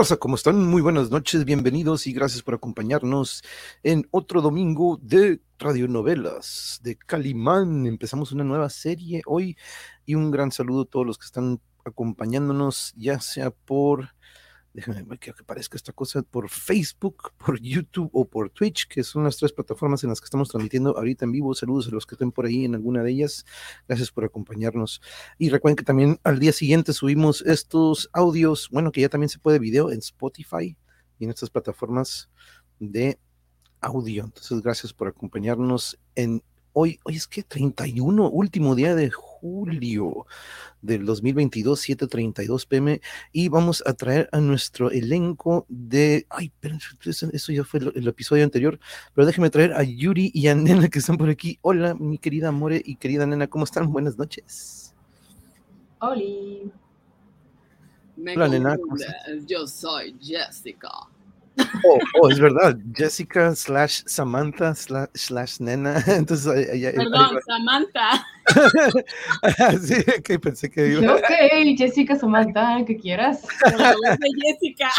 raza, ¿cómo están? Muy buenas noches, bienvenidos y gracias por acompañarnos en otro domingo de radionovelas de Calimán. Empezamos una nueva serie hoy y un gran saludo a todos los que están acompañándonos, ya sea por déjenme ver que aparezca esta cosa por Facebook, por YouTube o por Twitch, que son las tres plataformas en las que estamos transmitiendo ahorita en vivo. Saludos a los que estén por ahí en alguna de ellas. Gracias por acompañarnos. Y recuerden que también al día siguiente subimos estos audios, bueno, que ya también se puede video en Spotify y en estas plataformas de audio. Entonces, gracias por acompañarnos en hoy, hoy es que 31, último día de julio del 2022, 7:32 pm, y vamos a traer a nuestro elenco de, ay, pero eso ya fue el, episodio anterior, pero déjenme traer a Yuri y a Nena que están por aquí. Hola, mi querida More y querida Nena, ¿cómo están? Buenas noches. Hola. Hola, Nena. Yo soy Jessica. Oh, oh, es verdad, Jessica slash Samantha slash, nena. Entonces, Perdón, Samantha. sí, que pensé que iba. Ok, Jessica, Samantha, que quieras. Jessica.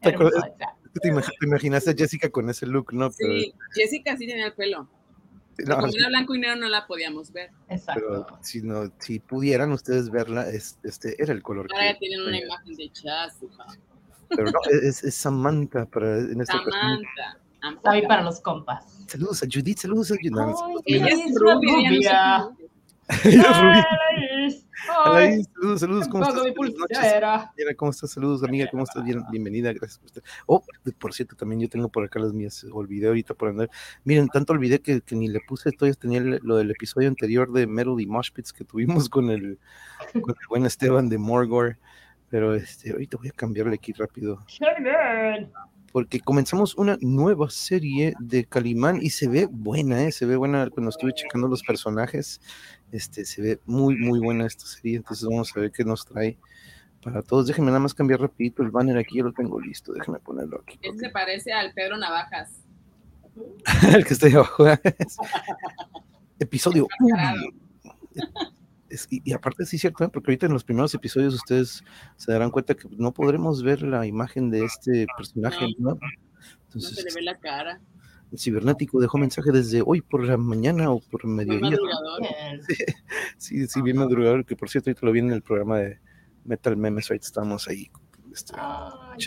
¿Te, ¿Te, imaginaste a Jessica con ese look, no? Sí, Jessica sí tenía el pelo. No, como era blanco y negro no la podíamos ver. Exacto. Pero si, no, si pudieran ustedes verla, este era el color. Ahora que tienen una imagen de Jessica. Pero no, es, es Samantha para en esta Samantha. Para los compas. Saludos a Judith, saludos a Judith. es rubia. saludos, saludos, ¿cómo estás? ¿Cómo estás? Saludos, amiga, ¿cómo estás? Bien, bienvenida, gracias por estar. Oh, por cierto, también yo tengo por acá las mías, olvidé ahorita por andar. Miren, tanto olvidé que, que ni le puse, todavía tenía lo del episodio anterior de Melody Moshpits que tuvimos con el, con el buen Esteban de Morgor. Pero este, ahorita voy a cambiarle aquí rápido. Porque comenzamos una nueva serie de Calimán y se ve buena, ¿eh? se ve buena cuando estuve checando los personajes. Este, se ve muy, muy buena esta serie. Entonces vamos a ver qué nos trae para todos. Déjenme nada más cambiar rapidito el banner aquí, ya lo tengo listo. Déjenme ponerlo aquí. Este se parece al Pedro Navajas. el que está ahí abajo. Episodio y, aparte sí es cierto, ¿eh? porque ahorita en los primeros episodios ustedes se darán cuenta que no podremos ver la imagen de este personaje no, Entonces, no se le ve la cara. El cibernético dejó mensaje desde hoy por la mañana o por mediodía. Sí, sí, bien madrugador, que por cierto ahorita lo vi en el programa de Metal Memes, ahorita estamos ahí este,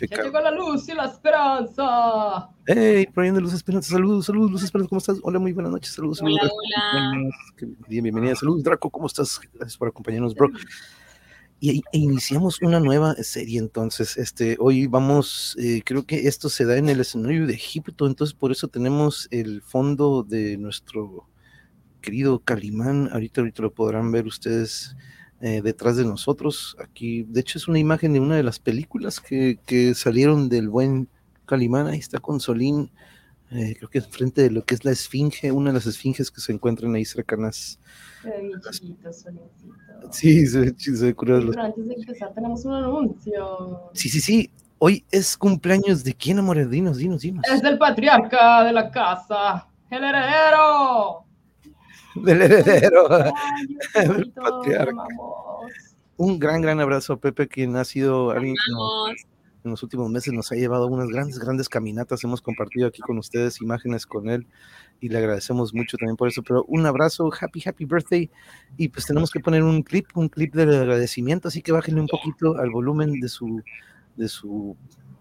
ya llegó la luz y la esperanza. Hey, poniendo luz esperanza, saludos, saludos, luz esperanza, ¿cómo estás? Hola, muy buenas noches, saludos. Hola, hola. Bienvenida, saludos, Draco, ¿cómo estás? Gracias por acompañarnos, bro. Y e iniciamos una nueva serie entonces. Este, hoy vamos, eh, creo que esto se da en el escenario de Egipto, entonces por eso tenemos el fondo de nuestro querido Calimán. Ahorita, ahorita lo podrán ver ustedes eh, detrás de nosotros. Aquí, de hecho, es una imagen de una de las películas que, que salieron del buen Calimán. Ahí está con Solín, eh, creo que enfrente de lo que es la esfinge, una de las esfinges que se encuentran ahí cercanas. Sí, se, curioso. Pero antes de empezar, tenemos un anuncio. Sí, sí, sí. Hoy es cumpleaños de quién, amor, dinos, dinos, dinos. Es del patriarca de la casa, el heredero del heredero, del patriarca. Un gran, gran abrazo a Pepe, quien ha sido alguien en los últimos meses nos ha llevado unas grandes, grandes caminatas. Hemos compartido aquí con ustedes imágenes con él y le agradecemos mucho también por eso. Pero un abrazo, happy, happy birthday. Y pues tenemos que poner un clip, un clip de agradecimiento, así que bájenle un poquito al volumen de su, de su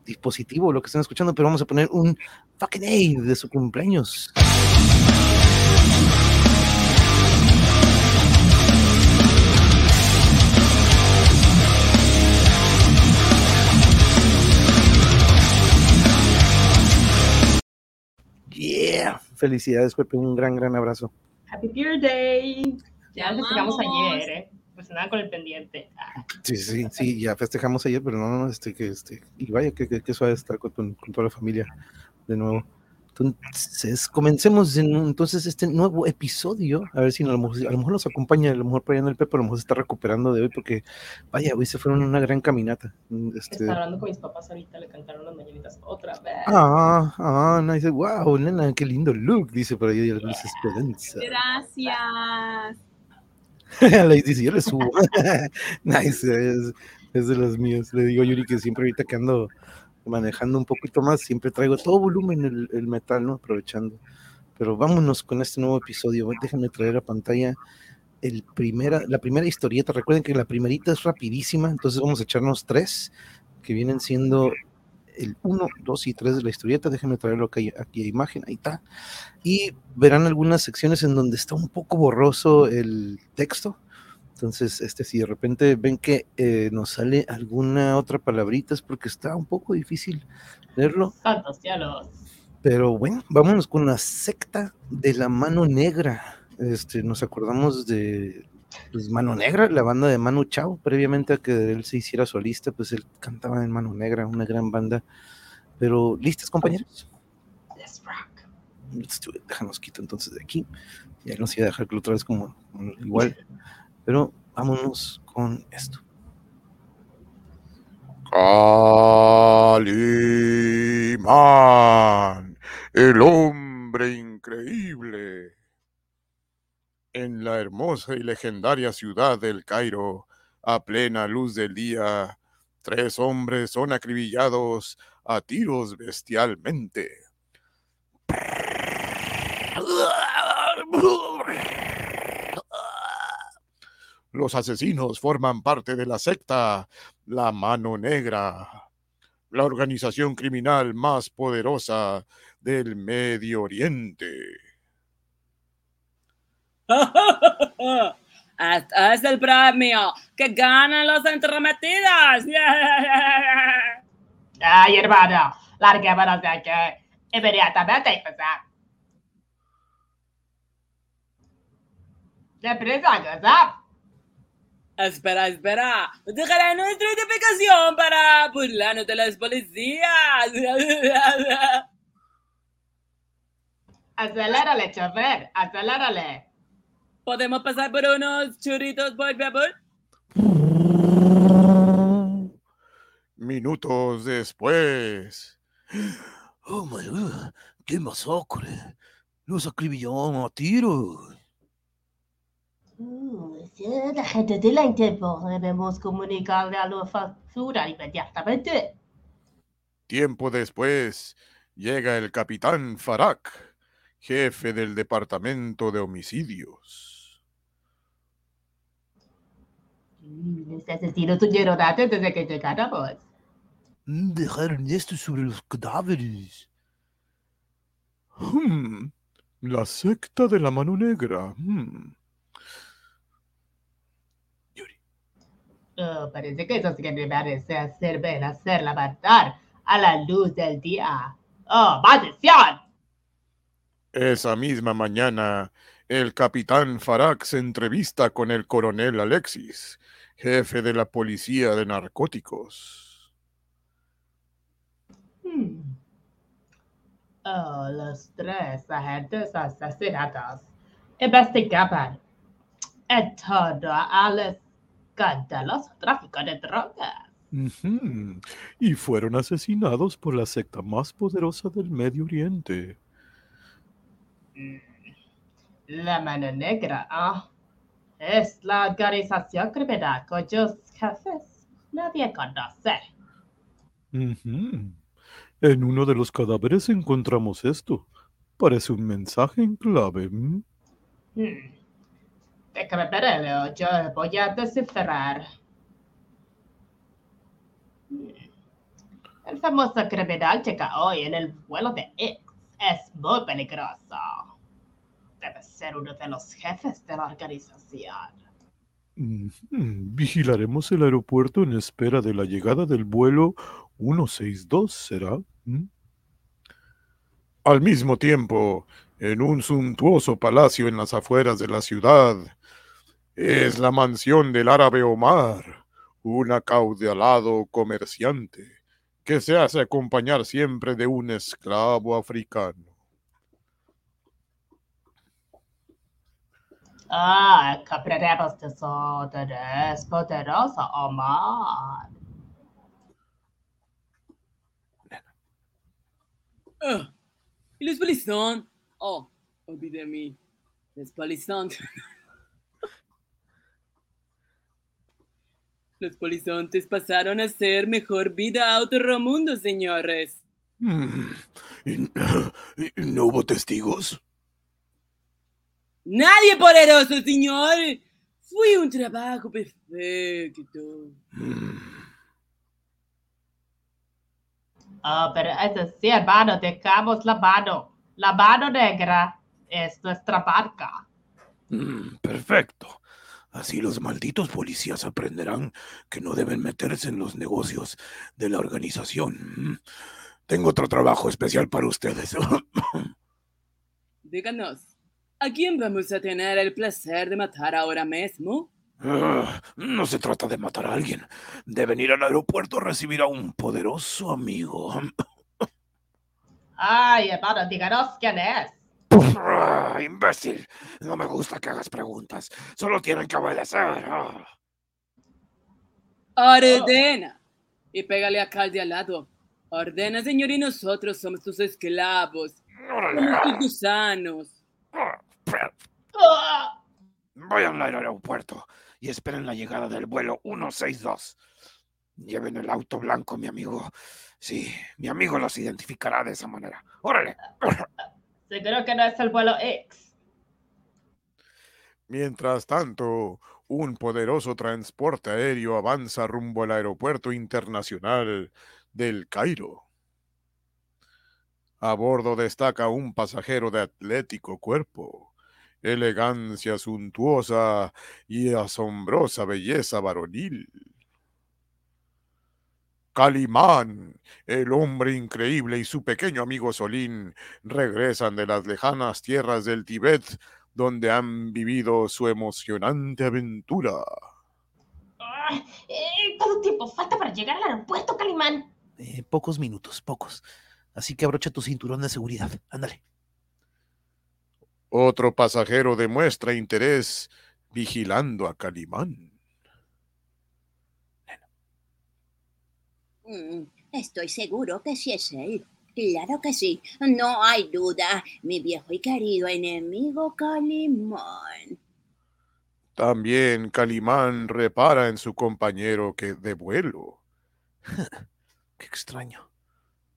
dispositivo, lo que están escuchando, pero vamos a poner un fucking A de su cumpleaños. Yeah. Felicidades, Pepe. Un gran, gran abrazo. Happy Birthday. Ya festejamos ayer, ¿eh? Pues nada con el pendiente. Ah. Sí, sí, sí, ya festejamos ayer, pero no, no, este, que, este, y vaya, que, que, que suave estar con, con, toda la familia de nuevo. Entonces, comencemos en, entonces este nuevo episodio. A ver si a lo, mejor, a lo mejor nos acompaña, a lo mejor por allá en el Pepe, a lo mejor se está recuperando de hoy, porque vaya, hoy se fueron una gran caminata. Este... Está hablando con mis papás ahorita, le cantaron las mañanitas otra vez. Ah, ah, no, dice, wow, nena, qué lindo look, dice por ahí Luis Esperanza. Gracias. le dice, yo le subo. nice. es de las mías. Le digo a Yuri que siempre ahorita que ando manejando un poquito más, siempre traigo todo volumen el, metal, ¿no? Aprovechando. Pero vámonos con este nuevo episodio. Déjenme traer a pantalla el primera, la primera historieta. Recuerden que la primerita es rapidísima, entonces vamos a echarnos tres, que vienen siendo el 1, 2 y 3 de la historieta. Déjenme traerlo aquí, aquí a imagen, ahí está. Y verán algunas secciones en donde está un poco borroso el texto. Entonces, este, si de repente ven que eh, nos sale alguna otra palabrita, es porque está un poco difícil leerlo. Santos cielos. Pero bueno, vámonos con la secta de la mano negra. Este, nos acordamos de pues, Mano Negra, la banda de Manu Chao, previamente a que él se hiciera solista, pues él cantaba en Mano Negra, una gran banda. Pero, ¿listas, compañeros? Let's rock. Let's do it. Déjanos quito entonces de aquí. Ya no se iba a dejar que otra vez como, como igual. Pero vámonos con esto. Calimán, el hombre increíble. En la hermosa y legendaria ciudad del Cairo, a plena luz del día, tres hombres son acribillados a tiros bestialmente. Los asesinos forman parte de la secta La Mano Negra, la organización criminal más poderosa del Medio Oriente. Este es el premio que ganan los entrometidos. Ay, hermano, larguémonos de aquí. Inmediatamente empezar. Deprisa, ¿verdad? Espera, espera. Dejaré nuestra identificación para burlarnos de las policías. Acelérale, chofer, acelérale. ¿Podemos pasar por unos churritos, por favor? Minutos después. Oh my god, qué masacre. Los acribillaron a tiros. Si la gente de la Interpol debemos comunicarle a la factura inmediatamente. Tiempo después, llega el capitán Farak, jefe del departamento de homicidios. Mm, Los asesinos huyeron antes de que llegáramos. Dejaron esto sobre los cadáveres. Hmm, La secta de la mano negra. hmm. Oh, parece que esos criminales se sirven hacerla matar a la luz del día. ¡Oh, maldición! Esa misma mañana, el capitán Farak se entrevista con el coronel Alexis, jefe de la policía de narcóticos. Hmm. Oh, los tres agentes asesinados investigaban en torno al escandaloso tráfico de drogas. Y fueron asesinados por la secta más poderosa del Medio Oriente. La mano negra, ah, es la organización criminal cuyos jefes nadie conoce. Ujú. En uno de los cadáveres encontramos esto. Parece un mensaje en clave. ¿m? Hmm. Yo voy a descifrar. El famoso criminal llega hoy en el vuelo de X. Es muy peligroso. Debe ser uno de los jefes de la organización. Ujú, Vigilaremos el aeropuerto en espera de la llegada del vuelo 162, ¿será? ¿Mm? Al mismo tiempo, en un suntuoso palacio en las afueras de la ciudad, es la mansión del árabe Omar, un acaudalado comerciante que se hace acompañar siempre de un esclavo africano. Ah, compraremos desórdenes poderoso Omar. Ah, ¿Y los policías? Oh, olvidé mí. Los polizontes pasaron a ser mejor vida a otro mundo, señores. Mm, ¿Y, y no hubo testigos? Nadie poderoso, señor. Fue un trabajo perfecto. Mm, Ah, pero es sí, hermano, dejamos la mano. La mano negra es nuestra marca. mm, perfecto. Así los malditos policías aprenderán que no deben meterse en los negocios de la organización. Tengo otro trabajo especial para ustedes. Díganos, ¿a quién vamos a tener el placer de matar ahora mismo? Ah, no se trata de matar a alguien. Deben ir al aeropuerto a recibir a un poderoso amigo. Ay, hermano, díganos quién es. Ah, imbécil. No me gusta que hagas preguntas. Solo tienen que obedecer. Ah. Ordena. Y pégale acá al de al lado. Ordena, señor, y nosotros somos tus esclavos. Órale. Somos tus gusanos. Ah, pero Ah, Vayan al aeropuerto y esperen la llegada del vuelo 162. Lleven el auto blanco, mi amigo. Sí, mi amigo los identificará de esa manera. Órale. seguro que no es el vuelo X. Mientras tanto, un poderoso transporte aéreo avanza rumbo al aeropuerto internacional del Cairo. A bordo destaca un pasajero de atlético cuerpo, elegancia suntuosa y asombrosa belleza varonil. Calimán, el hombre increíble y su pequeño amigo Solín regresan de las lejanas tierras del Tíbet donde han vivido su emocionante aventura. Ah, eh, ¿Cuánto tiempo falta para llegar al aeropuerto, Calimán? Eh, pocos minutos, pocos. Así que abrocha tu cinturón de seguridad. Ándale. Otro pasajero demuestra interés vigilando a Calimán. Mm, Estoy seguro que sí es él. Claro que sí, no hay duda. Mi viejo y querido enemigo Calimán. También Calimán repara en su compañero que de vuelo. Qué extraño.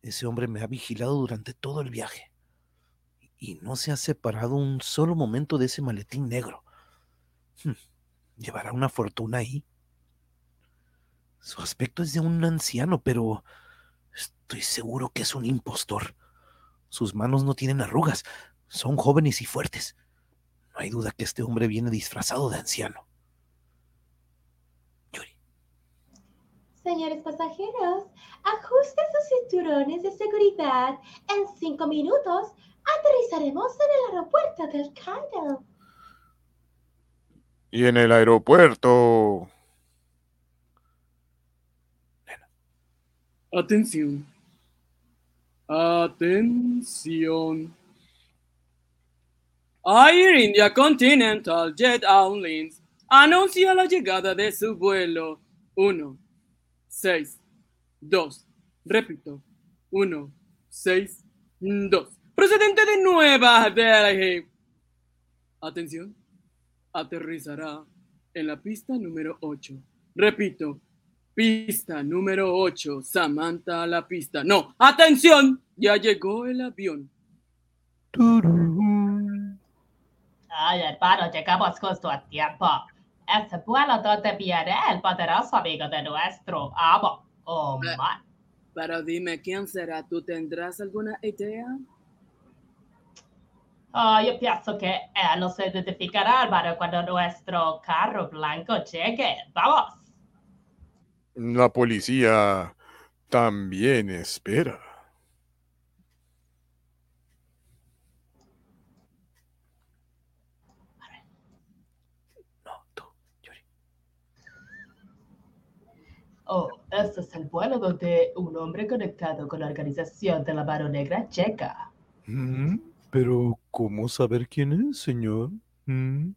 Ese hombre me ha vigilado durante todo el viaje. Y no se ha separado un solo momento de ese maletín negro. Hmm, ¿Llevará una fortuna ahí? Su aspecto es de un anciano, pero estoy seguro que es un impostor. Sus manos no tienen arrugas, son jóvenes y fuertes. No hay duda que este hombre viene disfrazado de anciano. Yuri, Señores pasajeros, ajusten sus cinturones de seguridad. En cinco minutos aterrizaremos en el aeropuerto del Cairo. Y en el aeropuerto. Atención. Atención. Air India Continental Jet Airlines anuncia la llegada de su vuelo 1, 6, 2. Repito, 1, 6, 2. Procedente de Nueva Delhi. Atención. Aterrizará en la pista número 8. Repito, Pista número 8, Samantha a la pista. No, atención, ya llegó el avión. Ay, hermano, llegamos justo a tiempo. Ese vuelo donde viene el poderoso amigo de nuestro amo. Oh, man. Pero dime, ¿quién será? ¿Tú tendrás alguna idea? Oh, yo pienso que él nos identificará, hermano, cuando nuestro carro blanco llegue. Vamos. La policía también espera. no, tú, Yuri. Oh, este es el vuelo donde un hombre conectado con la organización de la mano negra checa. Mm, Pero, ¿cómo saber quién es, señor? Mm.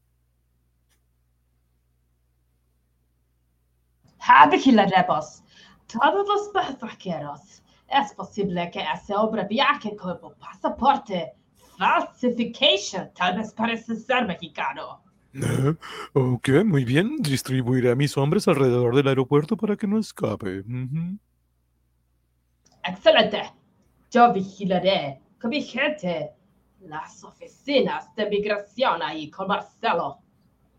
Ah, vigilaremos todos los pasajeros. Es posible que ese hombre viaje con un pasaporte falsification. Tal vez parece ser mexicano. Ok, muy bien. Distribuiré a mis hombres alrededor del aeropuerto para que no escape. Ujú. Excelente. Yo vigilaré con mi gente las oficinas de migración ahí con Marcelo.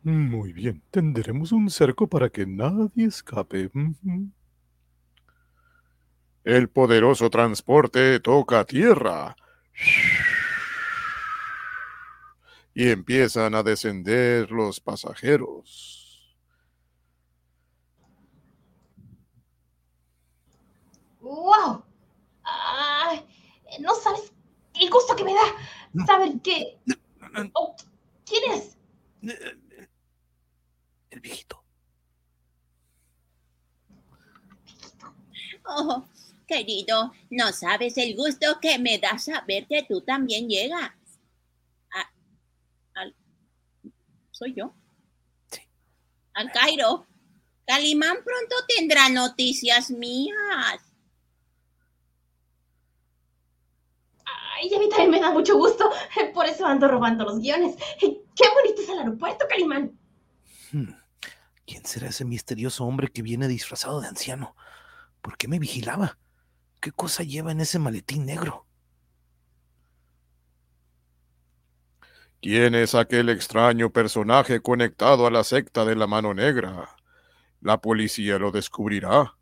Muy bien. Tendremos un cerco para que nadie escape. El poderoso transporte toca tierra. Y empiezan a descender los pasajeros. ¡Wow! Ay, no sabes el gusto que me da saber que... Oh, ¿Quién es? El viejito. Oh, querido, no sabes el gusto que me da saber que tú también llegas. A- al- ¿Soy yo? Sí. Al Cairo. Calimán pronto tendrá noticias mías. Ay, a mí también me da mucho gusto. Por eso ando robando los guiones. ¡Qué bonito es el aeropuerto, Calimán! Hmm. ¿Quién será ese misterioso hombre que viene disfrazado de anciano? ¿Por qué me vigilaba? ¿Qué cosa lleva en ese maletín negro? ¿Quién es aquel extraño personaje conectado a la secta de la mano negra? La policía lo descubrirá.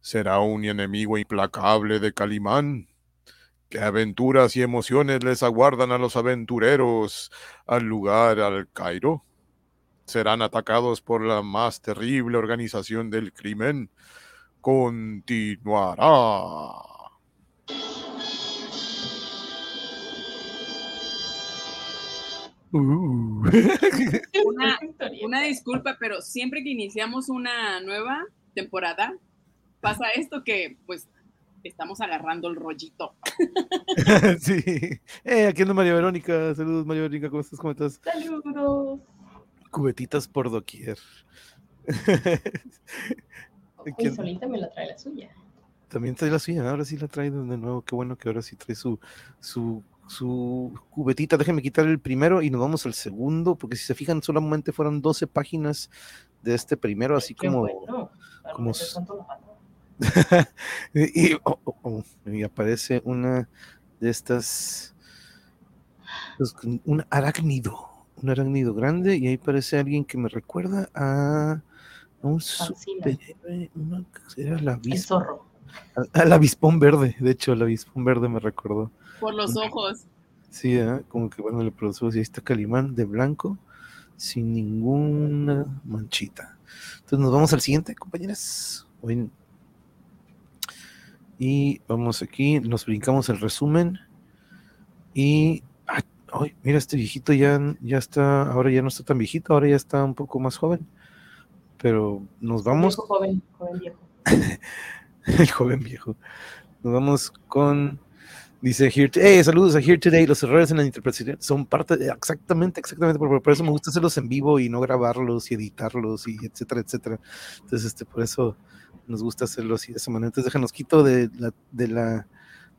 ¿Será un enemigo implacable de Calimán? ¿Qué aventuras y emociones les aguardan a los aventureros al lugar al Cairo? ¿Serán atacados por la más terrible organización del crimen? Continuará. Uh. Una, una disculpa, pero siempre que iniciamos una nueva temporada, pasa esto que pues estamos agarrando el rollito. sí. Eh, aquí anda María Verónica. Saludos, María Verónica. ¿Cómo estás? ¿Cómo estás? Saludos. Cubetitas por doquier. Y ¿Quién- solita me la trae la suya. También trae la suya, ahora sí la trae de nuevo. Qué bueno que ahora sí trae su, su, su cubetita. Déjenme quitar el primero y nos vamos al segundo, porque si se fijan, solamente fueron 12 páginas de este primero, así Qué como. bueno. Como y, oh, oh, oh, y aparece una de estas. pues, un arácnido. Un arácnido grande, y ahí aparece alguien que me recuerda a. a un superhéroe, era la El zorro. al avispón verde, de hecho, el avispón verde me recordó. Por los ojos. Sí, ¿eh? como que bueno, le producimos y ahí está Calimán de blanco, sin ninguna manchita. Entonces nos vamos al siguiente, compañeras. Hoy- Y vamos aquí, nos brincamos el resumen. Y. ay, mira, este viejito ya, ya está, ahora ya no está tan viejito, ahora ya está un poco más joven. Pero nos vamos. Viejo, joven, joven viejo. El joven viejo. Nos vamos con. Dice Here hey, saludos a Here Today. Los errores en la interpretación son parte de, exactamente, exactamente. Por, por eso me gusta hacerlos en vivo y no grabarlos y editarlos y etcétera, etcétera. Entonces, este, por eso nos gusta hacerlos así de esa manera. Entonces, déjanos quito de la, de la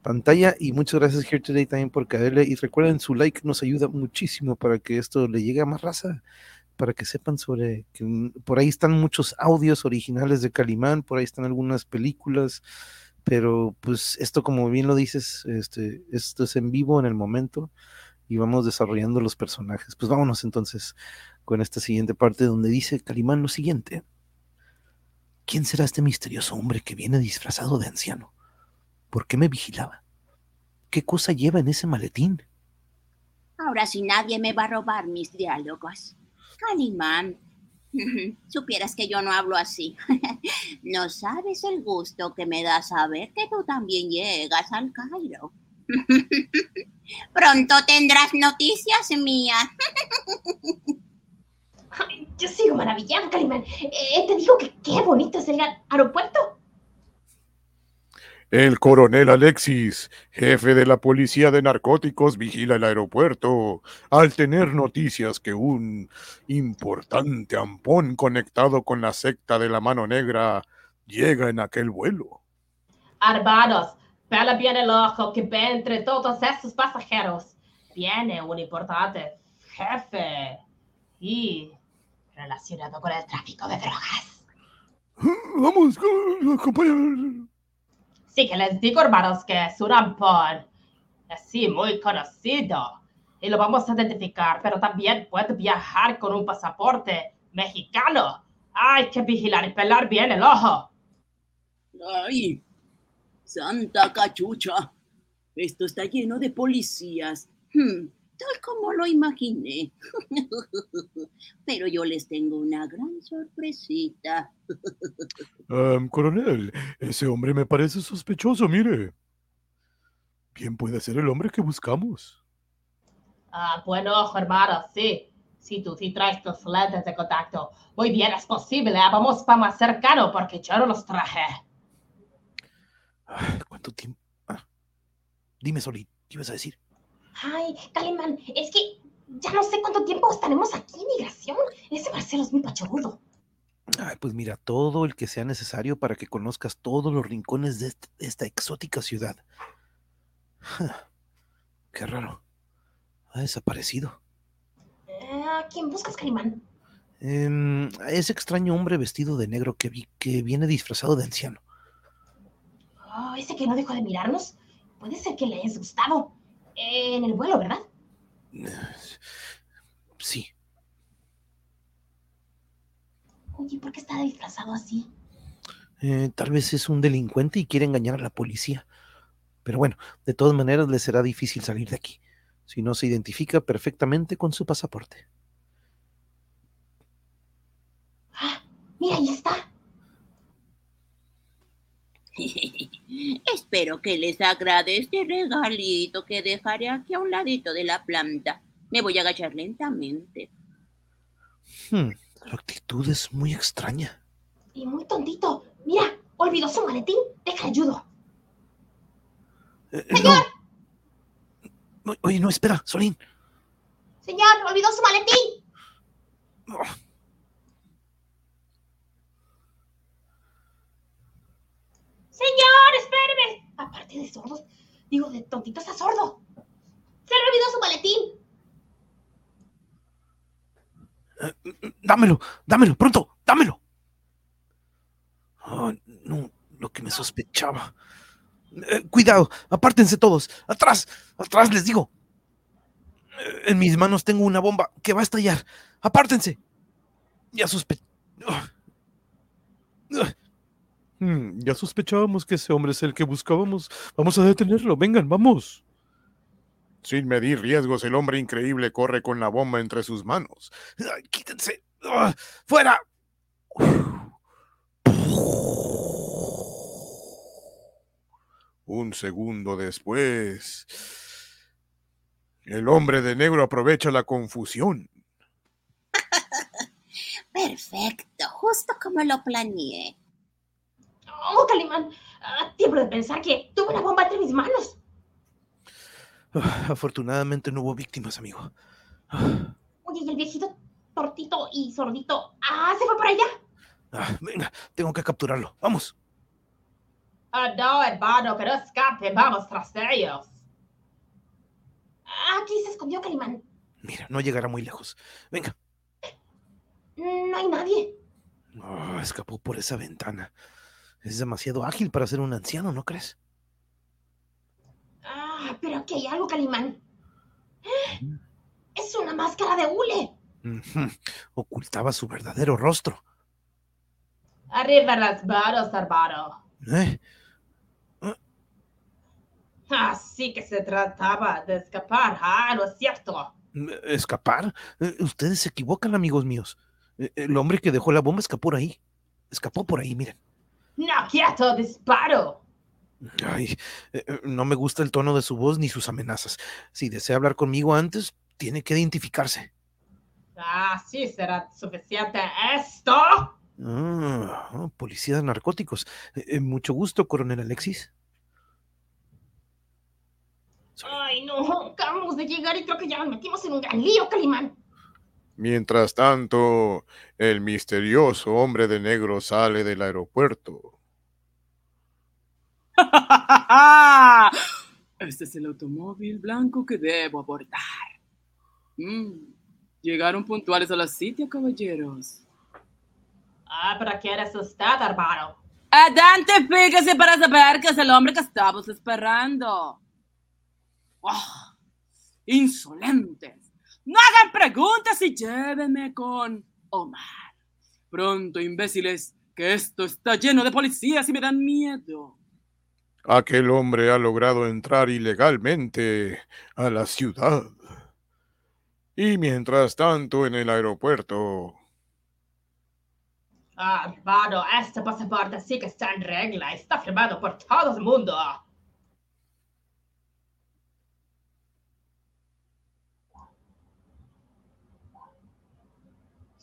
pantalla y muchas gracias Here Today también por caerle. Y recuerden, su like nos ayuda muchísimo para que esto le llegue a más raza para que sepan sobre que mm, por ahí están muchos audios originales de Calimán, por ahí están algunas películas, pero pues esto como bien lo dices, este, esto es en vivo en el momento y vamos desarrollando los personajes. Pues vámonos entonces con esta siguiente parte donde dice Calimán lo siguiente. ¿Quién será este misterioso hombre que viene disfrazado de anciano? ¿Por qué me vigilaba? ¿Qué cosa lleva en ese maletín? Ahora sí nadie me va a robar mis diálogos. Calimán, supieras que yo no hablo así. no sabes el gusto que me da saber que tú también llegas al Cairo. Pronto tendrás noticias mías. Ay, yo sigo maravillado, Calimán. Eh, te digo que qué bonito es el aeropuerto. El coronel Alexis, jefe de la policía de narcóticos, vigila el aeropuerto al tener noticias que un importante ampón conectado con la secta de la mano negra llega en aquel vuelo. Armados, pela bien el ojo que ve entre todos esos pasajeros. Viene un importante jefe y relacionado con el tráfico de drogas. Vamos, acompáñame. Sí que les digo, hermanos, que es un ampón. Así, muy conocido. Y lo vamos a identificar, pero también puede viajar con un pasaporte mexicano. Hay que vigilar y pelar bien el ojo. ¡Ay! ¡Santa cachucha! Esto está lleno de policías. Hmm, tal como lo imaginé. Pero yo les tengo una gran sorpresita. Em, coronel, ese hombre me parece sospechoso, mire. ¿Quién puede ser el hombre que buscamos? Ah, buen ojo, hermano, sí. Si tú sí traes tus lentes de contacto. Muy bien, es posible. Ah, Vamos para más cercano porque yo no los traje. Ay, ¿Cuánto tiempo? Ah. Dime, Solín, ¿qué ibas a decir? Ay, Calimán, es que ya no sé cuánto tiempo estaremos aquí en migración. Ese Marcelo es muy pachorrudo. Ay, pues mira, todo el que sea necesario para que conozcas todos los rincones de este- de esta exótica ciudad. Qué raro. Ha desaparecido. Eh, ¿A quién buscas, Calimán? Em, ese extraño hombre vestido de negro que vi que viene disfrazado de anciano. Oh, ese que no dejó de mirarnos. Puede ser que le hayas gustado. Eh, en el vuelo, ¿verdad? Sí, Oye, ¿por qué está disfrazado así? eh, tal vez es un delincuente y quiere engañar a la policía. Pero bueno, de todas maneras le será difícil salir de aquí, si no se identifica perfectamente con su pasaporte. Ah, mira, ahí está. Espero que les agrade este regalito que dejaré aquí a un ladito de la planta. Me voy a agachar lentamente. Hmm, su actitud es muy extraña. Y muy tontito. Mira, olvidó su maletín. Deja ayudo. Eh. No, Oye, no, espera, Solín. Señor, olvidó su maletín. Oh, Señor, espéreme. Aparte de sordos, digo, de tontito está sordo. Se le olvidó su maletín. dámelo, dámelo, pronto, dámelo. Oh, no, lo que me sospechaba. Eh, cuidado, apártense todos. Atrás, atrás les digo. Eh, en mis manos tengo una bomba que va a estallar. Apártense. Ya sospe... Oh. Ya sospechábamos que ese hombre es el que buscábamos. Vamos a detenerlo. Vengan, vamos. Sin medir riesgos, el hombre increíble corre con la bomba entre sus manos. Ay, quítense. Ah, ¡Fuera! Un segundo después, el hombre de negro aprovecha la confusión. Perfecto, justo como lo planeé. Oh, Calimán, ah, tiempo de pensar que tuve una bomba entre mis manos. Ah, Afortunadamente no hubo víctimas, amigo. Ah, Oye, y el viejito tortito y sordito. Ah, se fue para allá. ah, venga, tengo que capturarlo. Vamos. Ah, no, hermano, que no escape. Vamos tras de ellos. Aquí se escondió Calimán. Mira, no llegará muy lejos. Venga. No hay nadie. Escapó por esa ventana. Es demasiado ágil para ser un anciano, ¿no crees? Ah, pero aquí hay algo, Calimán. Es una máscara de hule. Ocultaba su verdadero rostro. Arriba las manos, hermano. ¿Eh? Así que se trataba de escapar. Ah, no es cierto. ¿Escapar? Eh, Ustedes se equivocan, amigos míos. Eh, El hombre que dejó la bomba escapó por ahí. Escapó por ahí, miren. No, quieto, disparo. Ay, eh, eh, no me gusta el tono de su voz ni sus amenazas. Si desea hablar conmigo antes, tiene que identificarse. Ah, sí, será suficiente esto. Ah, oh, policía de narcóticos. Eh, mucho gusto, coronel Alexis. Ay, no, acabamos de llegar y creo que ya nos metimos en un gran lío, Calimán. Mientras tanto, el misterioso hombre de negro sale del aeropuerto. Este es el automóvil blanco que debo abordar. Mm, Llegaron puntuales a la sitio, caballeros. Ah, pero ¿quién es usted, hermano? Adelante, fíjese para saber que es el hombre que estamos esperando. ¡Oh! Insolentes. No hagan preguntas y llévenme con Omar. Pronto, imbéciles, que esto está lleno de policías y me dan miedo. Aquel hombre ha logrado entrar ilegalmente a la ciudad. Y mientras tanto en el aeropuerto... Ah, hermano, este pasaporte sí que está en regla. Está firmado por todo el mundo.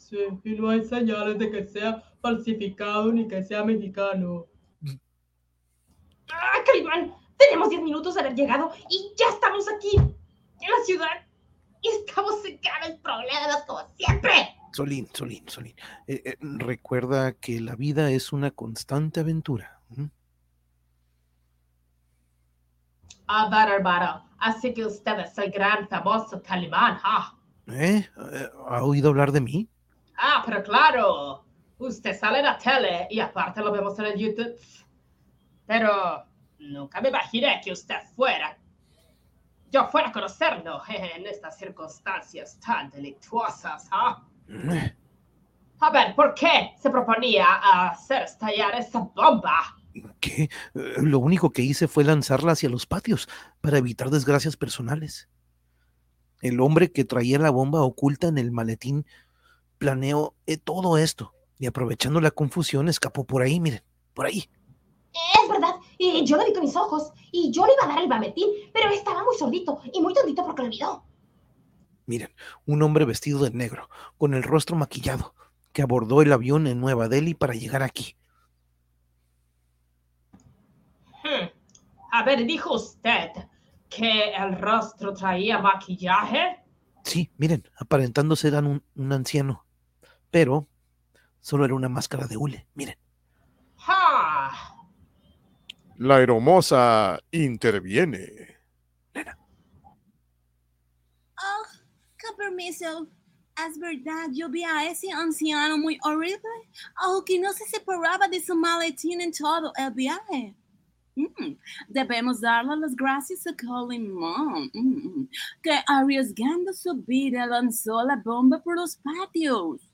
Sí, y no hay señales de que sea falsificado ni que sea mexicano. ¡Ah, Calimán! Tenemos 10 minutos de haber llegado y ya estamos aquí, en la ciudad. Y estamos en graves problemas como siempre. Solín, Solín, Solín. eh, eh, recuerda que la vida es una constante aventura. ¿m? A ver, hermano, así que usted es el gran famoso Calimán, ¿ah? Eh, ¿Ha oído hablar de mí? Ah, pero claro, usted sale en la tele y aparte lo vemos en el YouTube. Pero nunca me imaginé que usted fuera. Yo fuera a conocerlo en estas circunstancias tan delictuosas, ¿ah? Eh, A ver, ¿por qué se proponía hacer estallar esa bomba? ¿Qué? Lo único que hice fue lanzarla hacia los patios para evitar desgracias personales. El hombre que traía la bomba oculta en el maletín planeó eh, todo esto y aprovechando la confusión escapó por ahí, miren, por ahí. Es verdad, y yo lo vi con mis ojos, y yo le iba a dar el maletín, pero estaba muy sordito y muy tontito porque lo olvidó. Miren, un hombre vestido de negro, con el rostro maquillado, que abordó el avión en Nueva Delhi para llegar aquí. Hmm. A ver, dijo usted que el rostro traía maquillaje. Sí, miren, aparentando ser un, un anciano, pero solo era una máscara de hule, miren. ¡Ja! La hermosa interviene. Oh, con permiso. Es verdad, yo vi a ese anciano muy horrible. Oh, que no se separaba de su maletín en todo el viaje. Mm, Debemos darle las gracias a Colimón, mm, que arriesgando su vida lanzó la bomba por los patios.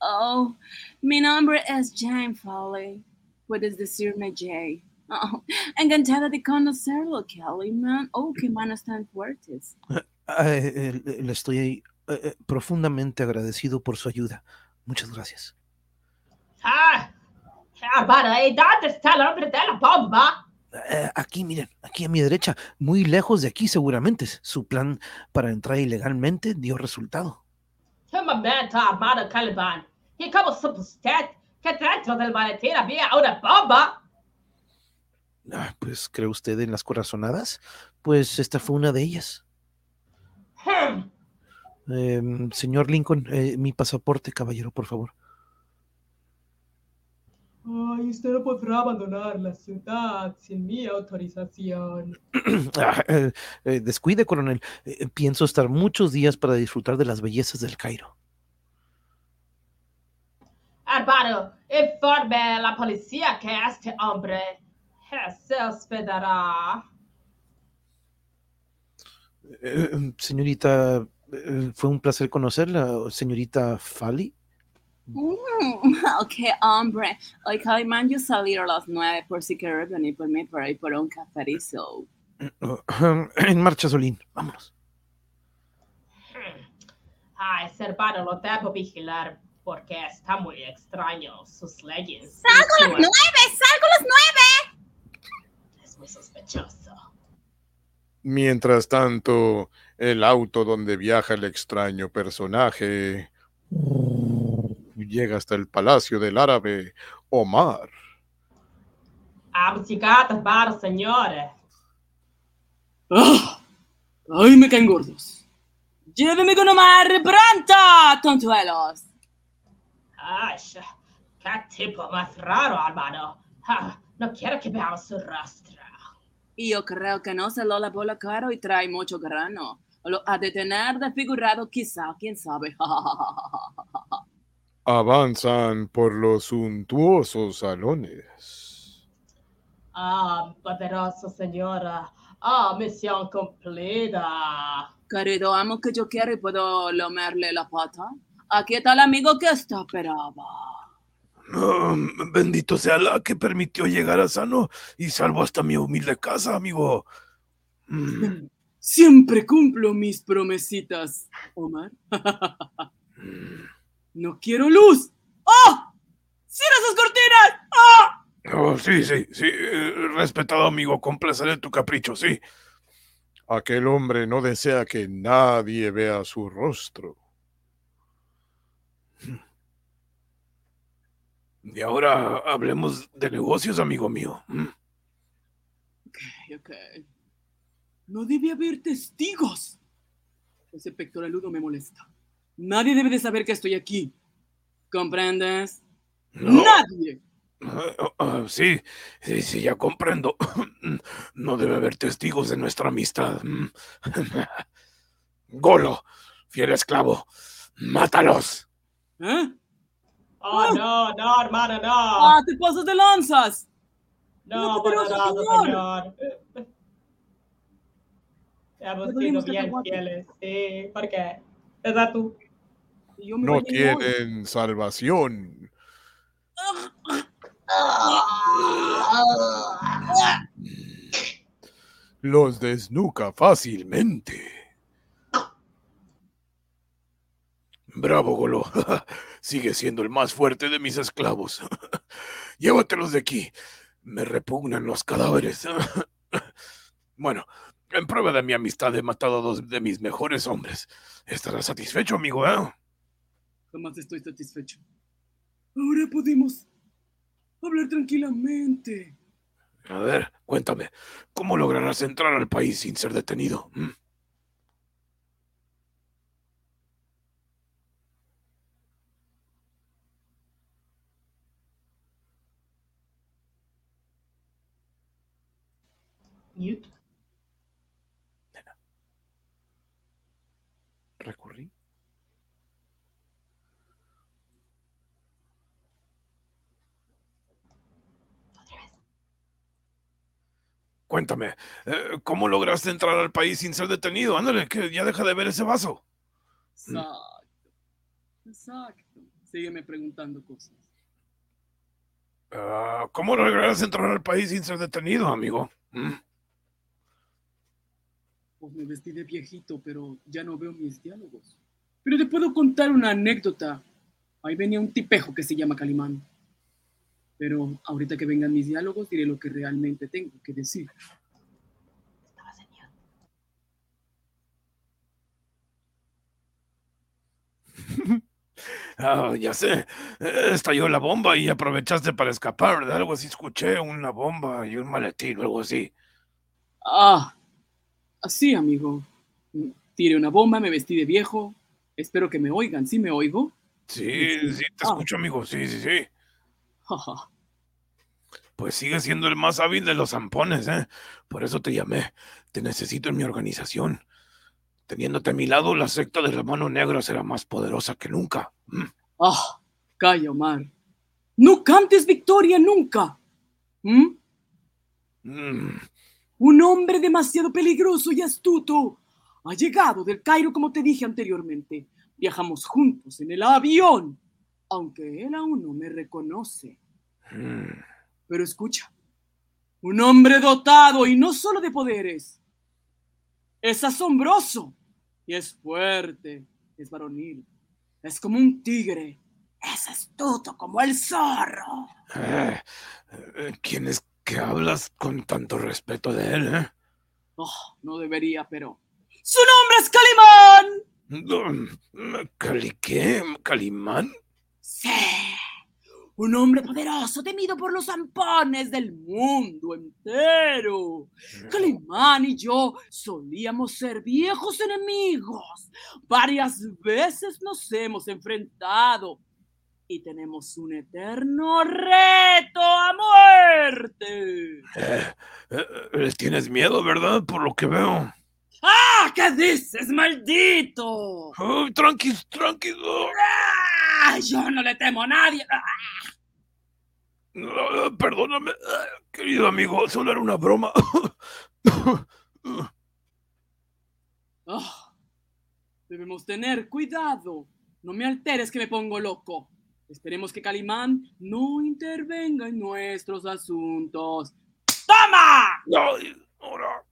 Oh, mi nombre es Jane Foley. Puedes decirme Jay. Oh, encantada de conocerlo, Kellyman. Oh, qué manos tan fuertes. Ah, eh, eh, le estoy eh, profundamente agradecido por su ayuda. Muchas gracias. ¡Ah! Hermano, ¿y dónde está el hombre de la bomba? Eh, aquí, miren, aquí a mi derecha, muy lejos de aquí seguramente. Su plan para entrar ilegalmente dio resultado. Un momento, hermano Caliban. ¿Y cómo supo usted que dentro del maletín había una bomba? Ah, pues, ¿cree usted en las corazonadas? Pues esta fue una de ellas. Hmm. Em, señor Lincoln, eh, mi pasaporte, caballero, por favor. Ay, usted no podrá abandonar la ciudad sin mi autorización. Ah, eh, eh, descuide, coronel. Eh, pienso estar muchos días para disfrutar de las bellezas del Cairo. Hermano, informe a la policía que este hombre se hospedará. Señorita, eh, fue un placer conocerla, señorita Fali. Mm, ok, hombre. Hoy Calimán yo salí a las nueve por si quieres venir por mí por ahí por un caferizo. En marcha, Solín. Vámonos. Ay, ese hermano lo debo vigilar porque está muy extraño. Sus leyes. ¡Salgo a las nueve! ¡Salgo a las nueve! Es muy sospechoso. Mientras tanto, el auto donde viaja el extraño personaje llega hasta el palacio del árabe Omar. Llegado, hermano, señores. ¡Ah! ¡Ay, me caen gordos! ¡Lléveme con Omar pronto, tontuelos! Ay, qué tipo más raro, hermano. Ah, no quiero que veamos su rostro. Y yo creo que no se lo lavó la cara y trae mucho grano. Lo ha de tener desfigurado quizá, quién sabe. Avanzan por los suntuosos salones. Ah, poderoso señora. Ah, misión cumplida. Querido amo que yo quiero y puedo lamerle la pata. Aquí está el amigo que esto esperaba. Ah, bendito sea la que permitió llegar a sano y salvo hasta mi humilde casa, amigo. Mm, Siempre cumplo mis promesitas, Omar. mm. No quiero luz. ¡Oh! ¡Cierra esas cortinas! ¡Ah! Oh, sí, sí, sí. eh, Respetado amigo, complaceré tu capricho, sí. Aquel hombre no desea que nadie vea su rostro. Y ahora hablemos de negocios, amigo mío. Mm. Ok, ok. No debe haber testigos. Ese pectoraludo me molesta. Nadie debe de saber que estoy aquí. ¿Comprendes? No. ¡Nadie! Ah, ah, sí, sí, sí, ya comprendo. No debe haber testigos de nuestra amistad. Golo, fiel esclavo, mátalos. ¿Eh? Oh, no, no, hermano, no. ¡Ah, te pasas de lanzas! No, no, poderoso poderoso señor. señor. Hemos sido bien fieles. Sí, ¿por qué? ¿Verdad tú? Y yo me No hoy. tienen salvación. Los desnuca fácilmente. Bravo, Golo. Sigue siendo el más fuerte de mis esclavos. Llévatelos de aquí. Me repugnan los cadáveres. Bueno, en prueba de mi amistad he matado a dos de mis mejores hombres. Estarás satisfecho, amigo, ¿eh? Jamás estoy satisfecho. Ahora podemos hablar tranquilamente. A ver, cuéntame, ¿cómo lograrás entrar al país sin ser detenido? ¿Mm? Mute. ¿Recurrí? Cuéntame, eh, ¿cómo lograste entrar al país sin ser detenido? Ándale, que ya deja de ver ese vaso. Exacto. Exacto. Sígueme preguntando cosas. Ah, ¿Cómo lograste entrar al país sin ser detenido, amigo? ¿Mm? Pues me vestí de viejito, pero ya no veo mis diálogos. Pero te puedo contar una anécdota. Ahí venía un tipejo que se llama Calimán. Pero ahorita que vengan mis diálogos diré lo que realmente tengo que decir. Ah, ya sé. Estalló la bomba y aprovechaste para escapar, ¿verdad? Algo así escuché, una bomba y un maletín algo así. Ah, así, amigo. Tiré una bomba, me vestí de viejo. Espero que me oigan. ¿Sí me oigo? Sí, sí, te Ah. escucho, amigo. Sí, sí, sí. Pues sigue siendo el más hábil de los zampones, ¿eh? Por eso te llamé. Te necesito en mi organización. Teniéndote a mi lado, la secta de la mano negra será más poderosa que nunca. Mm. Ah, calla, Omar. No cantes victoria nunca. ¿Mm? Mm. Un hombre demasiado peligroso y astuto ha llegado del Cairo, como te dije anteriormente. Viajamos juntos en el avión, aunque él aún no me reconoce. Mm. Pero escucha, un hombre dotado y no solo de poderes. Es asombroso y es fuerte, es varonil, es como un tigre, es astuto como el zorro. Eh, eh, ¿Quién es que hablas con tanto respeto de él, eh? Oh, no debería, pero... ¡Su nombre es Calimán! Mm, ¿Cali qué? ¿Calimán? Sí, un hombre poderoso temido por los zampones del mundo entero. Calimán y yo solíamos ser viejos enemigos. Varias veces nos hemos enfrentado y tenemos un eterno reto a muerte. Eh, eh, tienes miedo, ¿verdad? Por lo que veo. ¡Ah! ¿Qué dices, maldito? Tranqui, tranquilo. ¡Ah! Yo no le temo a nadie. Perdóname, querido amigo, solo era una broma. Ah, debemos tener cuidado. No me alteres que me pongo loco. Esperemos que Calimán no intervenga en nuestros asuntos. ¡Toma! Ay, ahora.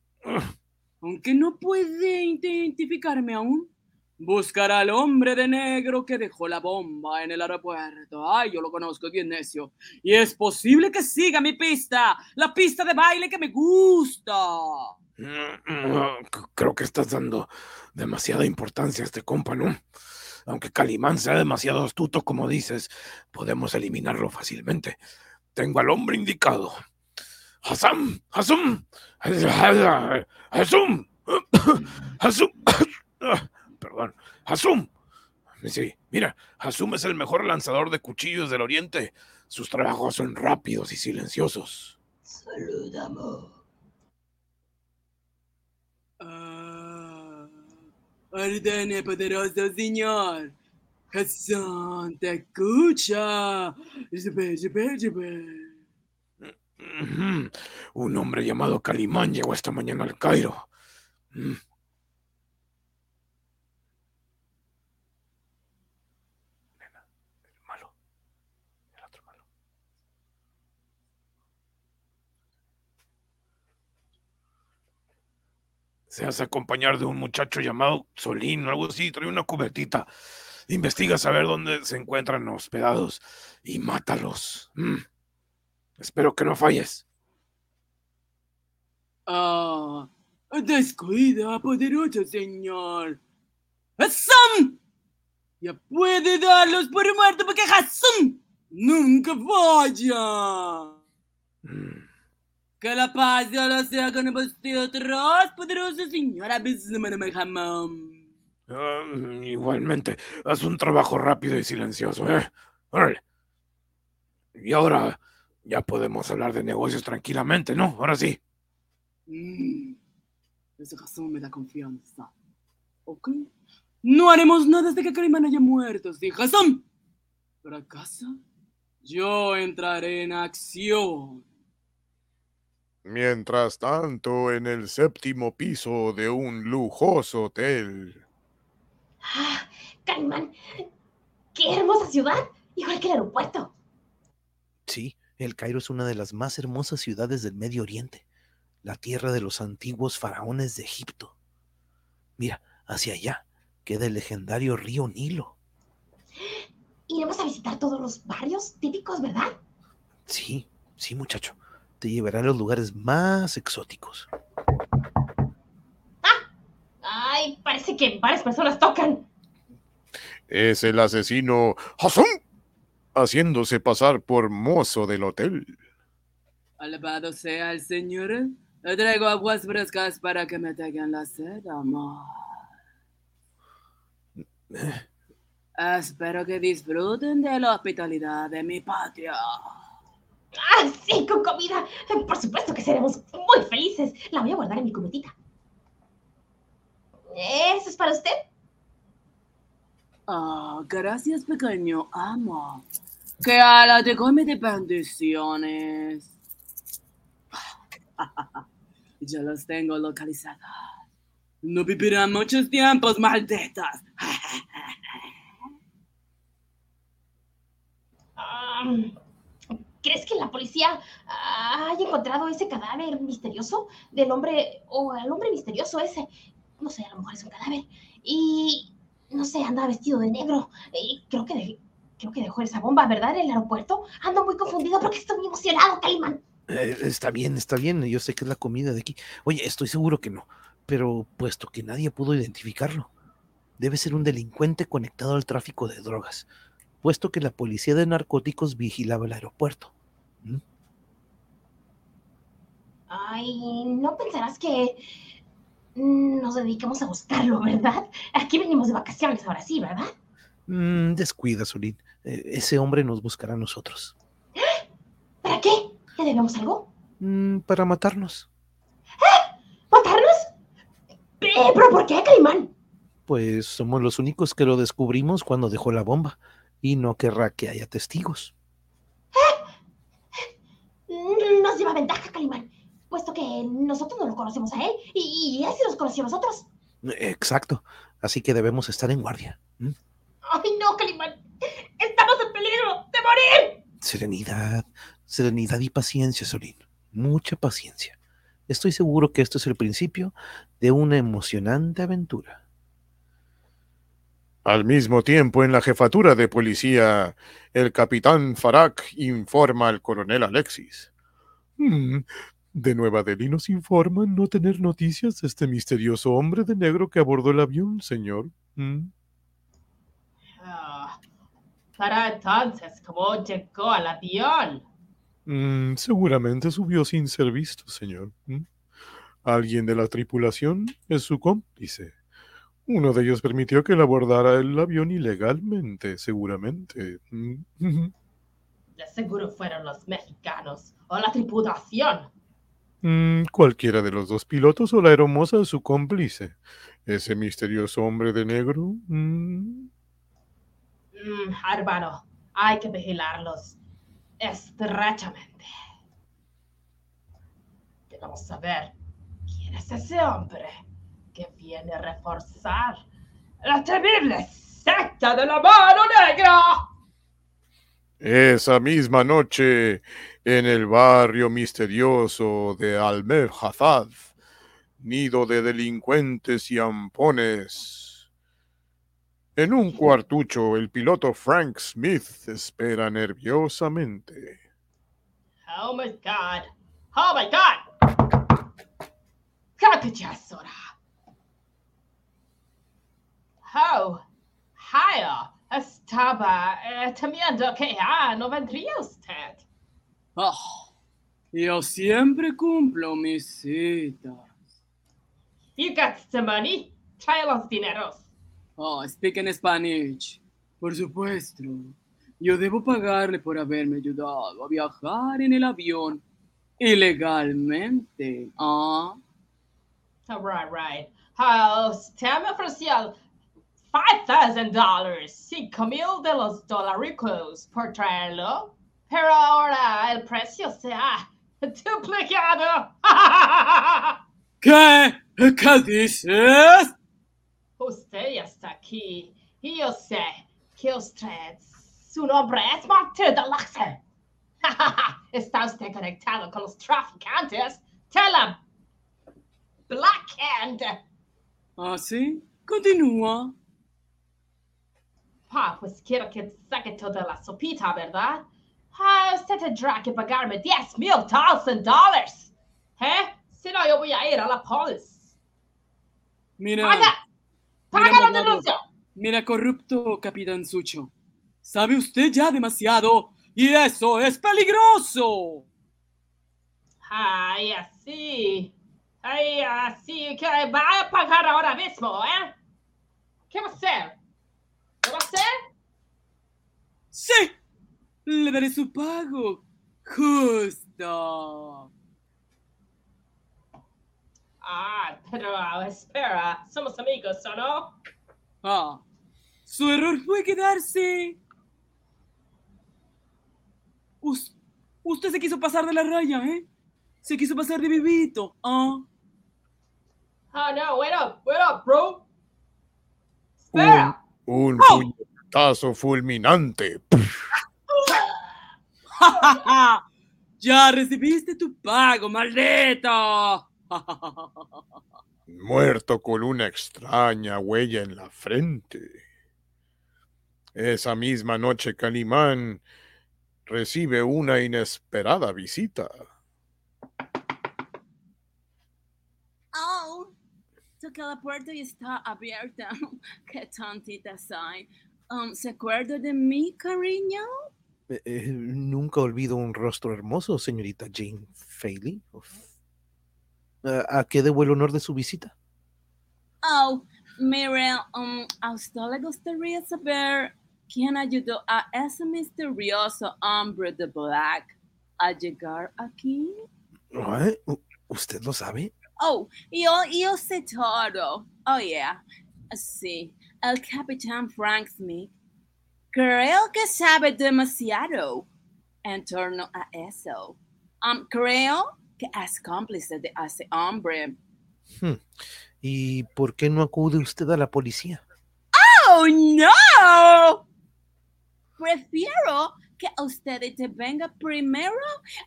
Aunque no puede identificarme aún, buscará al hombre de negro que dejó la bomba en el aeropuerto. Ay, yo lo conozco, bien necio. Y es posible que siga mi pista, la pista de baile que me gusta. Mm, Creo que estás dando demasiada importancia a este compa, ¿no? Aunque Calimán sea demasiado astuto, como dices, podemos eliminarlo fácilmente. Tengo al hombre indicado. Hassan, Hassan, Hassan, Hassan, perdón, Hasum. Sí, mira, Hasum es el mejor lanzador de cuchillos del oriente. Sus trabajos son rápidos y silenciosos. Saludamos. Ah, ordene, poderoso señor. Hassan, te escucha. Un hombre llamado Calimán llegó esta mañana al Cairo. Mm. Nena, el malo. El otro malo. Se hace acompañar de un muchacho llamado Solín o algo así, trae una cubetita. Investiga saber dónde se encuentran hospedados y mátalos. Mm. Espero que no falles. Ah, descuida, poderoso señor. ¡Hassan! Ya puede darlos por muerto porque Hassan nunca falla. Mm. Que la paz de Allah sea con vosotros, poderoso señor. Bismillahirrahmanirrahim. Ah, igualmente, haz un trabajo rápido y silencioso, ¿eh? Órale. Y ahora ya podemos hablar de negocios tranquilamente, ¿no? Ahora sí. Mm, Ese Hassan me da confianza. ¿Ok? No haremos nada hasta que Calimán haya muerto, ¿sí, Hassan? ¿Fracasa? Yo entraré en acción. Mientras tanto, en el séptimo piso de un lujoso hotel. Ah, Calimán. ¡Qué hermosa ciudad! Igual que el aeropuerto. Sí, el Cairo es una de las más hermosas ciudades del Medio Oriente, la tierra de los antiguos faraones de Egipto. Mira, hacia allá queda el legendario río Nilo. Iremos a visitar todos los barrios típicos, ¿verdad? Sí, sí, muchacho. Te llevará a los lugares más exóticos. Ay, parece que varias personas tocan. Es el asesino Hassan, haciéndose pasar por mozo del hotel. Alabado sea el Señor. Le traigo aguas frescas para que me tengan la sed, amor. Espero que disfruten de la hospitalidad de mi patio. Ah, sí, con comida. Por supuesto que seremos muy felices. La voy a guardar en mi cubetita. ¿Eso es para usted? Ah, gracias, pequeño amo. Que ala te come de bendiciones. Ya los tengo localizados. No vivirán muchos tiempos, malditas. Ah, ¿Crees que la policía ah, haya encontrado ese cadáver misterioso del hombre o al hombre misterioso ese? No sé, a lo mejor es un cadáver. Y no sé, anda vestido de negro. Y creo que, creo que dejó esa bomba, ¿verdad? En el aeropuerto. Ando muy confundido porque estoy muy emocionado, Calimán. Eh, está bien, está bien. Yo sé que es la comida de aquí. Oye, estoy seguro que no. Pero puesto que nadie pudo identificarlo, debe ser un delincuente conectado al tráfico de drogas, puesto que la policía de narcóticos vigilaba el aeropuerto. ¿Mm? Ay, no pensarás que nos dedicamos a buscarlo, ¿verdad? Aquí venimos de vacaciones ahora sí, ¿verdad? Mm, descuida, Solín. Eh, ese hombre nos buscará a nosotros. ¿Para qué? ¿Le debemos algo? Mm, para matarnos. ¿Matarnos? Pero Eh, ¿Pero por qué, Calimán? Pues somos los únicos que lo descubrimos cuando dejó la bomba y no querrá que haya testigos. Mm, Nos lleva ventaja, Calimán, puesto que nosotros no lo conocemos a él y, y él sí nos conoció a nosotros. Exacto. Así que debemos estar en guardia. ¡Ay, no, Calimán! ¡Estamos en peligro de morir! Serenidad, serenidad y paciencia, Solín. Mucha paciencia. Estoy seguro que esto es el principio de una emocionante aventura. Al mismo tiempo, en la jefatura de policía, el capitán Farak informa al coronel Alexis. "Hmm, de Nueva Delhi nos informan no tener noticias de este misterioso hombre de negro que abordó el avión, señor. "Hmm". Ah, para entonces, ¿cómo llegó al avión? Mm, seguramente subió sin ser visto, señor. ¿Mm? Alguien de la tripulación es su cómplice. Uno de ellos permitió que él abordara el avión ilegalmente, seguramente. Mm, De seguro fueron los mexicanos o la tripulación. Mm, cualquiera de los dos pilotos o la hermosa su cómplice. Ese misterioso hombre de negro. mm, Mm, hermano, hay que vigilarlos estrechamente. Debemos saber quién es ese hombre que viene a reforzar la temible secta de la mano negra. Esa misma noche, en el barrio misterioso de Almer Hazad, nido de delincuentes y ampones. En un cuartucho, el piloto Frank Smith espera nerviosamente. Oh my god. Oh my god. Oh, Haya, estaba eh, temiendo que ya no vendría usted. Ah, yo siempre cumplo mis citas. You got the money? Trae los dineros. Oh, speak in Spanish. Por supuesto. Yo debo pagarle por haberme ayudado a viajar en el avión ilegalmente. Ah, Oh, right, right. Oh, usted me ofreció $5,000, cinco mil de los dolaricos por traerlo, pero ahora el precio se ha duplicado. ¿Qué? ¿Qué dices? Usted está aquí y yo sé que usted, su nombre es Martín de Laxe. Está usted conectado con los traficantes de la Black Hand. ¿Ah, sí? Continúa. Ah, pues quiero que saque toda la sopita, ¿verdad? Ah, usted tendrá que pagarme 10 mil dólares. ¿Eh? Si no, yo voy a ir a la policía. Mira, ¡Paga! ¡Paga Mira, la denuncia! mira, corrupto capitán Sucho. Sabe usted ya demasiado y eso es peligroso. Ay, así. Ay, así que va a pagar ahora mismo, ¿eh? ¿Qué va a hacer? ¿Qué va a hacer? Sí, le daré su pago. Justo. Ah, pero ah, espera, somos amigos, ¿o no? Ah, su error fue quedarse. Us- usted se quiso pasar de la raya, ¿eh? Se quiso pasar de vivito. Ah, Ah, no, wait up, wait up, bro. Espera. Un ¡Oh! puñetazo fulminante. ya recibiste tu pago, maldito. muerto con una extraña huella en la frente. Esa misma noche Calimán recibe una inesperada visita. Oh, toqué la puerta está abierta. Qué tontita soy. Um, ¿Se acuerda de mí, cariño? Eh, eh, nunca olvido un rostro hermoso, señorita Jane Faley. ¿A, a qué debo el honor de su visita? Oh, mire, um, a usted le gustaría saber quién ayudó a ese misterioso hombre de Black a llegar aquí. ¿Eh? ¿Usted lo sabe? Oh, yo, yo sé todo. Oh, yeah. Sí, el capitán Frank Smith. Creo que sabe demasiado en torno a eso. Um, creo que es cómplice de ese hombre. Hmm. ¿Y por qué no acude usted a la policía? ¡Oh, no! Prefiero que usted te venga primero.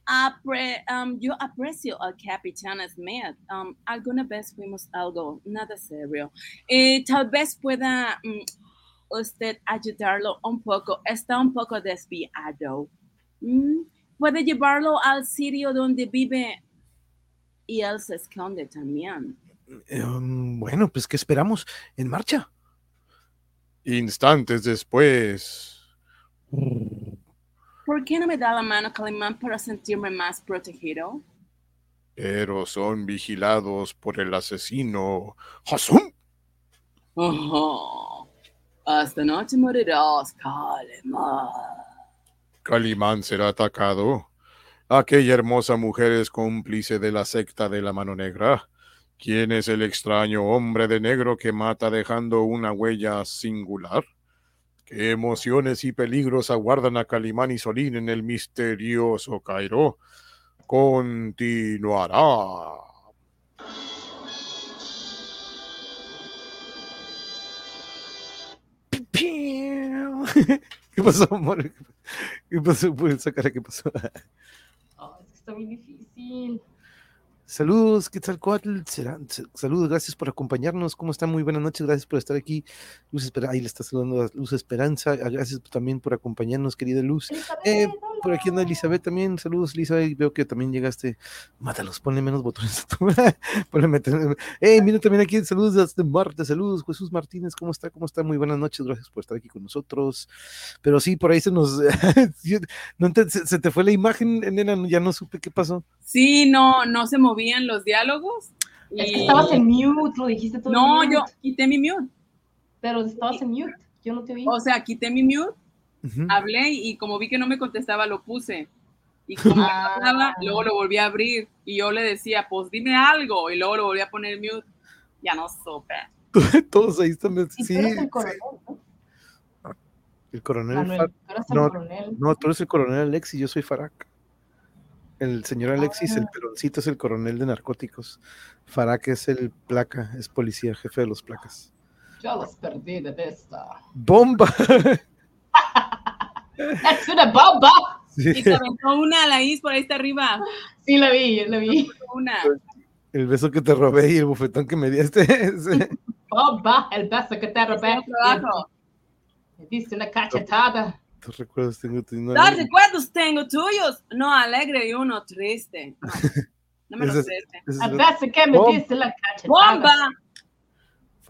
Apre, um, yo aprecio al capitán Smith. Um, alguna vez fuimos algo, nada serio. Y tal vez pueda um, usted ayudarlo un poco. Está un poco desviado. Mm, Puede llevarlo al sitio donde vive y él se esconde también. Um, bueno, pues ¿qué esperamos? En marcha. Instantes después. ¿Por qué no me da la mano, Calimán, para sentirme más protegido? Pero son vigilados por el asesino Hasum. Oh, hasta noche morirás, Calimán. Calimán será atacado. Aquella hermosa mujer es cómplice de la secta de la mano negra. ¿Quién es el extraño hombre de negro que mata dejando una huella singular? ¿Qué emociones y peligros aguardan a Calimán y Solín en el misterioso Cairo? Continuará. ¿Qué pasó, amor? ¿Qué pasó por esa cara? ¿Qué pasó? Oh, es que está muy difícil. Saludos, ¿qué tal, Coatl? Será- se- Saludos, gracias por acompañarnos. ¿Cómo están? Muy buenas noches, gracias por estar aquí. Luz Esperanza, ahí le está saludando a Luz Esperanza. Gracias también por acompañarnos, querida Luz. Eh. Por aquí anda Elizabeth también. Saludos, Elizabeth. Veo que también llegaste. Mátalos, ponle menos botones. a tu- ponle Eh, mira también aquí. Saludos desde Marte. Saludos, Jesús Martínez. ¿Cómo está? ¿Cómo está? Muy buenas noches. Gracias por estar aquí con nosotros. Pero sí, por ahí se nos. no te- se, se te fue la imagen, nena. Ya no supe qué pasó. Sí, no, no se movían los diálogos. Es que estabas en mute, lo dijiste todo. en No, mute, yo quité mi mute. Pero estabas en mute, yo no te oí. O sea, quité mi mute, Hablé y como vi que no me contestaba, lo puse. Y como Ah. hablaba, luego lo volví a abrir y yo le decía, pues dime algo. Y luego lo volví a poner mute. Ya no supe. Todos ahí están. Y Sí, tú eres el sí. coronel, ¿no? El coronel. Manuel, Far- tú eres el no, coronel. No, tú eres el coronel Alexis, yo soy Farak. El señor Alexis, el Ah. peroncito, es el coronel de narcóticos. Farak es el placa, es policía, jefe de los placas. Yo los perdí de vista. ¡Bomba! ¡Es una bomba! Y Sí, te aventó una, la is por ahí está arriba. Sí, la vi, la vi. Una. el beso que te robé y el bufetón que me diste. ese. Bomba, el beso que te robé. Me diste una cachetada. ¿Tú recuerdas? Tengo, tengo Dos recuerdos tengo tuyos. No, alegre y uno triste. No, no me lo es El beso que me diste la cachetada. ¡Bomba!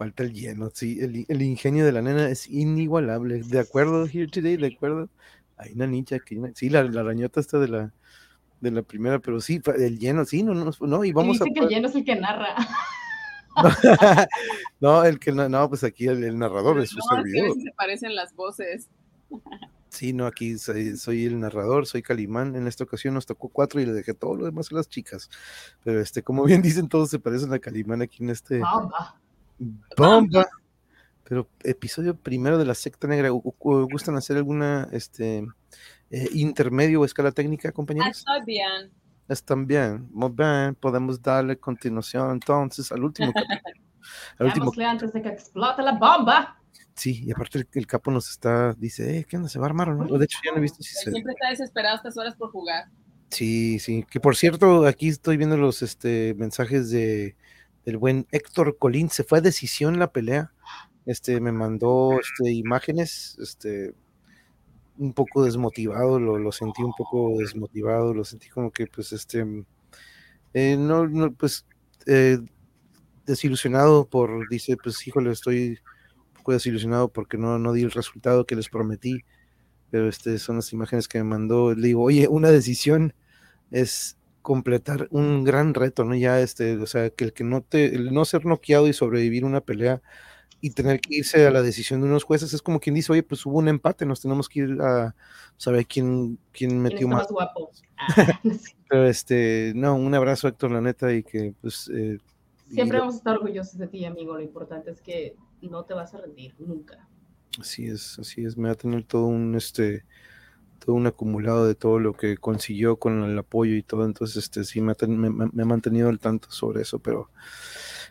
Falta el lleno, sí. El, el ingenio de la nena es inigualable. ¿De acuerdo, Here Today? ¿De acuerdo? Hay una nicha que... Sí, la, la arañota está de la, de la primera, pero sí, el lleno, sí, no, no, no, y Y vamos a... dice que el lleno es el que narra. no, el que no, no, pues aquí el, el narrador es su No, es que a servidor. se parecen las voces. Sí, no, aquí soy, soy el narrador, soy Calimán. En esta ocasión nos tocó cuatro y le dejé todo lo demás a las chicas. Pero este, como bien dicen, todos se parecen a Calimán aquí en este Bomba. Bomba. Pero episodio primero de la secta negra, ¿gu- gu- ¿gustan hacer alguna este eh, intermedio o escala técnica, compañeros? Estoy bien. Están bien, muy bien, podemos darle continuación entonces al último capítulo. Al último antes de que explote la bomba. Sí, y aparte el, el capo nos está, dice, eh, ¿qué onda? ¿Se va a armar o no? O De hecho, ya no he visto si se... Siempre está desesperado a estas horas por jugar. Sí, sí, que por cierto, aquí estoy viendo los este, mensajes de del buen Héctor Colín, se fue a decisión la pelea, este, me mandó este, imágenes, este, un poco desmotivado, lo, lo sentí un poco desmotivado, lo sentí como que, pues, este, eh, no, no, pues, eh, desilusionado por, dice, pues, híjole, estoy un poco desilusionado porque no, no di el resultado que les prometí, pero este, son las imágenes que me mandó, le digo, oye, una decisión es completar un gran reto, ¿no? Ya este, o sea, que el que no te, el no ser noqueado y sobrevivir una pelea y tener que irse a la decisión de unos jueces es como quien dice, oye, pues hubo un empate, nos tenemos que ir a saber quién, quién ¿Quién metió más. guapo? Ah. Pero este, no, un abrazo Héctor, la neta, y que pues... eh, Siempre vamos a estar orgullosos de ti, amigo. Lo importante es que no te vas a rendir nunca. Así es, así es, me va a tener todo un, este, todo un acumulado de todo lo que consiguió con el apoyo y todo, entonces, este, sí, me ha, me- me- ha mantenido al tanto sobre eso, pero,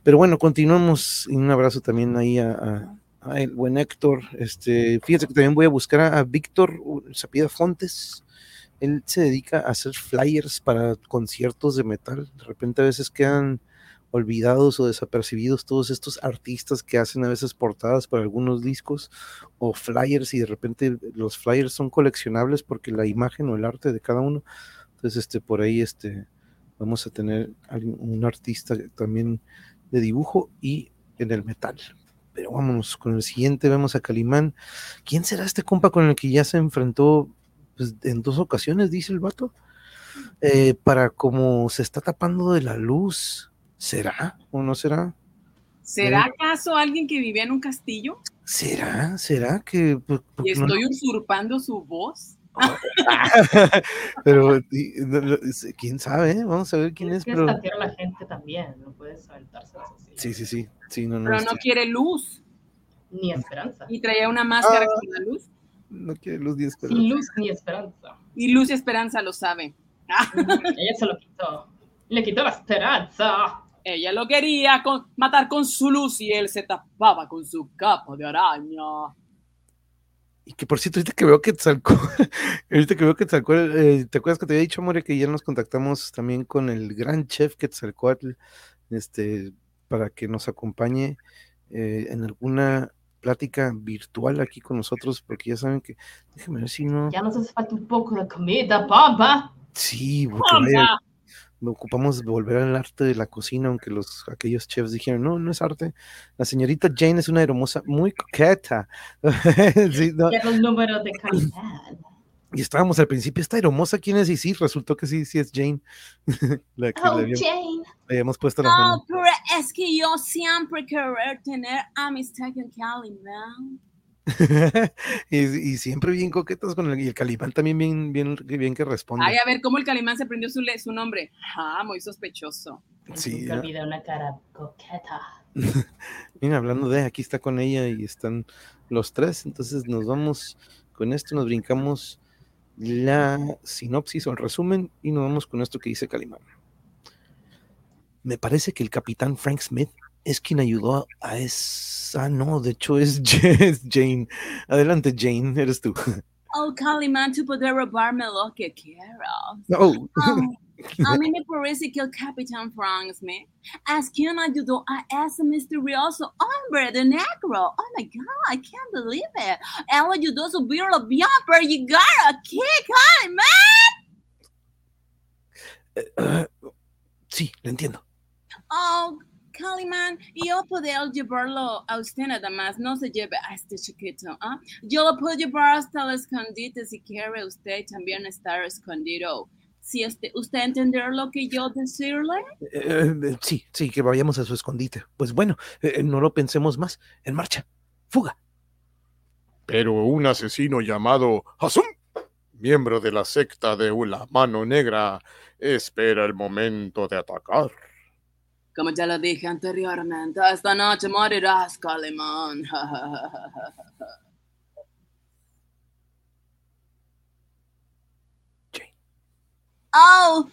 pero bueno, continuamos, y un abrazo también ahí a, el buen Héctor, este, fíjate que también voy a buscar a, a Víctor Sapida Fontes, él se dedica a hacer flyers para conciertos de metal, de repente a veces quedan olvidados o desapercibidos todos estos artistas que hacen a veces portadas para algunos discos o flyers y de repente los flyers son coleccionables porque la imagen o el arte de cada uno. Entonces, este, por ahí, este, vamos a tener un artista también de dibujo y en el metal. Pero vámonos con el siguiente, vemos a Calimán. ¿Quién será este compa con el que ya se enfrentó pues, en dos ocasiones, dice el vato? Eh, para como se está tapando de la luz, ¿será o no será? ¿Será acaso alguien que vivía en un castillo ¿Será? ¿Será que por- y no- estoy usurpando su voz? pero y- no- no, es- quién sabe, ¿eh? vamos a ver quién es, que pero la gente también. No puedes aventárselas así. sí, sí, sí, sí, no, no, Pero no quiere luz Ni esperanza. y traía una máscara Ah. con la luz. no quiere luz 10 pero Sin luz ni esperanza. Y Luz y Esperanza lo sabe. Ella se lo quitó. Le quitó la esperanza. Ella lo quería con- matar con su luz y él se tapaba con su capa de araña. y que por cierto, ahorita que veo que Tzalco, ahorita que veo que Tzalco, eh, ¿te acuerdas que te había dicho, More, que ya nos contactamos también con el gran chef Quetzalcoatl, este, para que nos acompañe eh, en alguna plática virtual aquí con nosotros, porque ya saben que, déjame ver si no, Ya nos hace falta un poco de comida, papá. sí, porque vaya. Ocupamos volver al arte de la cocina, aunque los aquellos chefs dijeron, no, no es arte. La señorita Jane es una hermosa muy coqueta. Sí, no, de calidad. Y estábamos al principio, esta hermosa, ¿quién es? Y sí, resultó que sí, sí es Jane. la que Oh, le, habíamos, Jane. le habíamos puesto la No, pero es que yo siempre querer tener amistad con Calimán. y, y siempre bien coquetas con el, y el Calipán también bien, bien, bien que responde. Ay, a ver cómo el Calimán se prendió su, su nombre. Ah, muy sospechoso. Sí, Nunca ¿no? una cara coqueta. Mira, hablando de, aquí está con ella y están los tres, entonces nos vamos con esto, nos brincamos la sinopsis o el resumen y nos vamos con esto que dice Calimán. Me parece que el capitán Frank Smith es quien ayudó a esa, no, de hecho es, Ja- es Jane. Adelante Jane, eres tú. Oh, Calimán, tú puedes robarme lo que quieras. No, Ah, a mí me parece que el capitán Frank Smith es quien ayudó a ese misterioso hombre de negro. Oh my God, I can't believe it. Él ayudó a subir el avión para llegar aquí, Calimán. Eh, sí, lo entiendo. Oh, Calimán, yo puedo llevarlo a usted nada más, no se lleve a este chiquito. ¿ah? Yo lo puedo llevar hasta el escondite si quiere usted también estar escondido. Si este, usted entender lo que yo decirle. Eh, eh, sí, sí, que vayamos a su escondite. Pues bueno, eh, no lo pensemos más. En marcha. Fuga. Pero un asesino llamado Hasum, miembro de la secta de la mano negra, espera el momento de atacar. Como ya lo dije anteriormente, esta noche morirás, Calimán. Oh,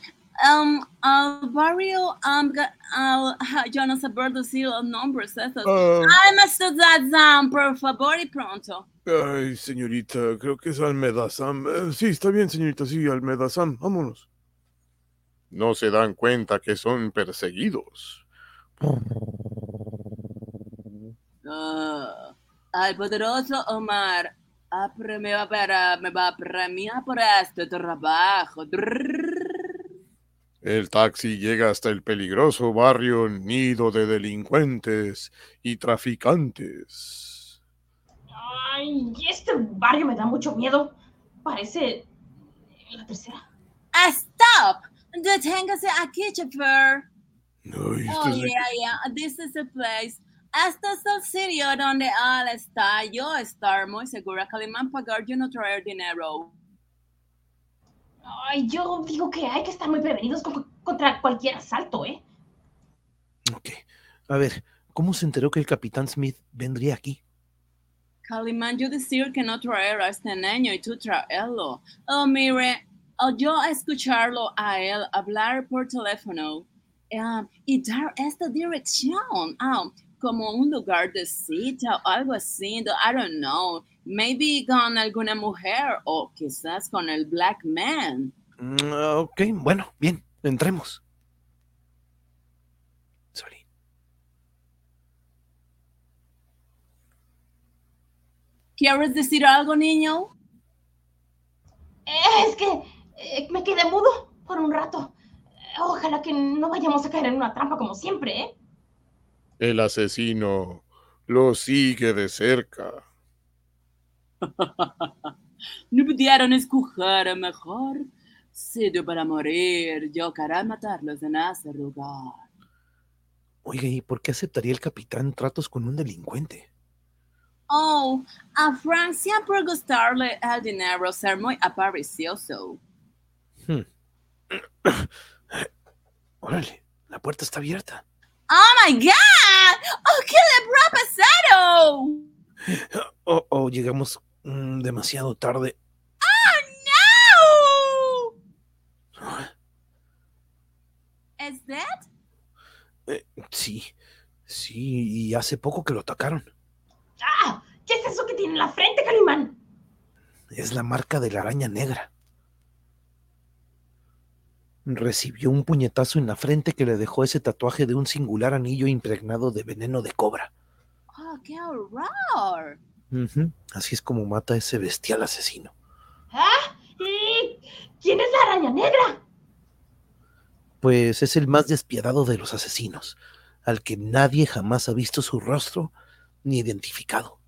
um, al barrio, um, al- yo no sé por decir los nombres esos. Ah, Ay, Mr. Zazam, por favor y pronto. ay, señorita, creo que es Almeda Sam. Eh, sí, está bien, señorita, sí, Almeda Sam, vámonos. No se dan cuenta que son perseguidos. Al poderoso Omar ah, me va, para- me va a premiar por este trabajo. El taxi llega hasta el peligroso barrio nido de delincuentes y traficantes. Ay, este barrio me da mucho miedo. Parece la tercera. ¡Stop! Deténgase aquí, chofer. Esto Oh, yeah, yeah. This is the place. Este es el sitio donde Al está. Yo estar muy segura. Calimán pagar yo no traer dinero. Ay, yo digo que hay que estar muy prevenidos con- contra cualquier asalto, ¿eh? Ok. A ver, ¿cómo se enteró que el capitán Smith vendría aquí? Calimán, yo decir que no traer a este niño y tú traerlo. Oh, mire, yo escucharlo a él hablar por teléfono um, y dar esta dirección, um, como un lugar de cita o algo así, I don't know, maybe con alguna mujer o quizás con el black man. Mm, ok, bueno, bien, entremos. Sorry. ¿Quieres decir algo, niño? Es que eh, me quedé mudo por un rato. Ojalá que no vayamos a caer en una trampa como siempre, ¿eh? El asesino lo sigue de cerca. No pudieron escoger mejor sitio para morir. Yo quería matarlos en ese lugar. Oiga, ¿y por qué aceptaría el capitán tratos con un delincuente? Oh, a Frank siempre gustarle el dinero, ser muy avaricioso. Órale, la puerta está abierta. Oh my God! Oh, ¿qué le habrá pasado? Oh, oh, llegamos mm, demasiado tarde. No! Is that? Eh, sí, sí, y hace poco que lo atacaron. ¡Ah! ¿Qué es eso que tiene en la frente, Calimán? Es la marca de la araña negra. Recibió un puñetazo en la frente que le dejó ese tatuaje de un singular anillo impregnado de veneno de cobra. Oh, qué horror. Así es como mata a ese bestial asesino. ¿Ah? ¿Y quién es la araña negra? Pues es el más despiadado de los asesinos, al que nadie jamás ha visto su rostro ni identificado.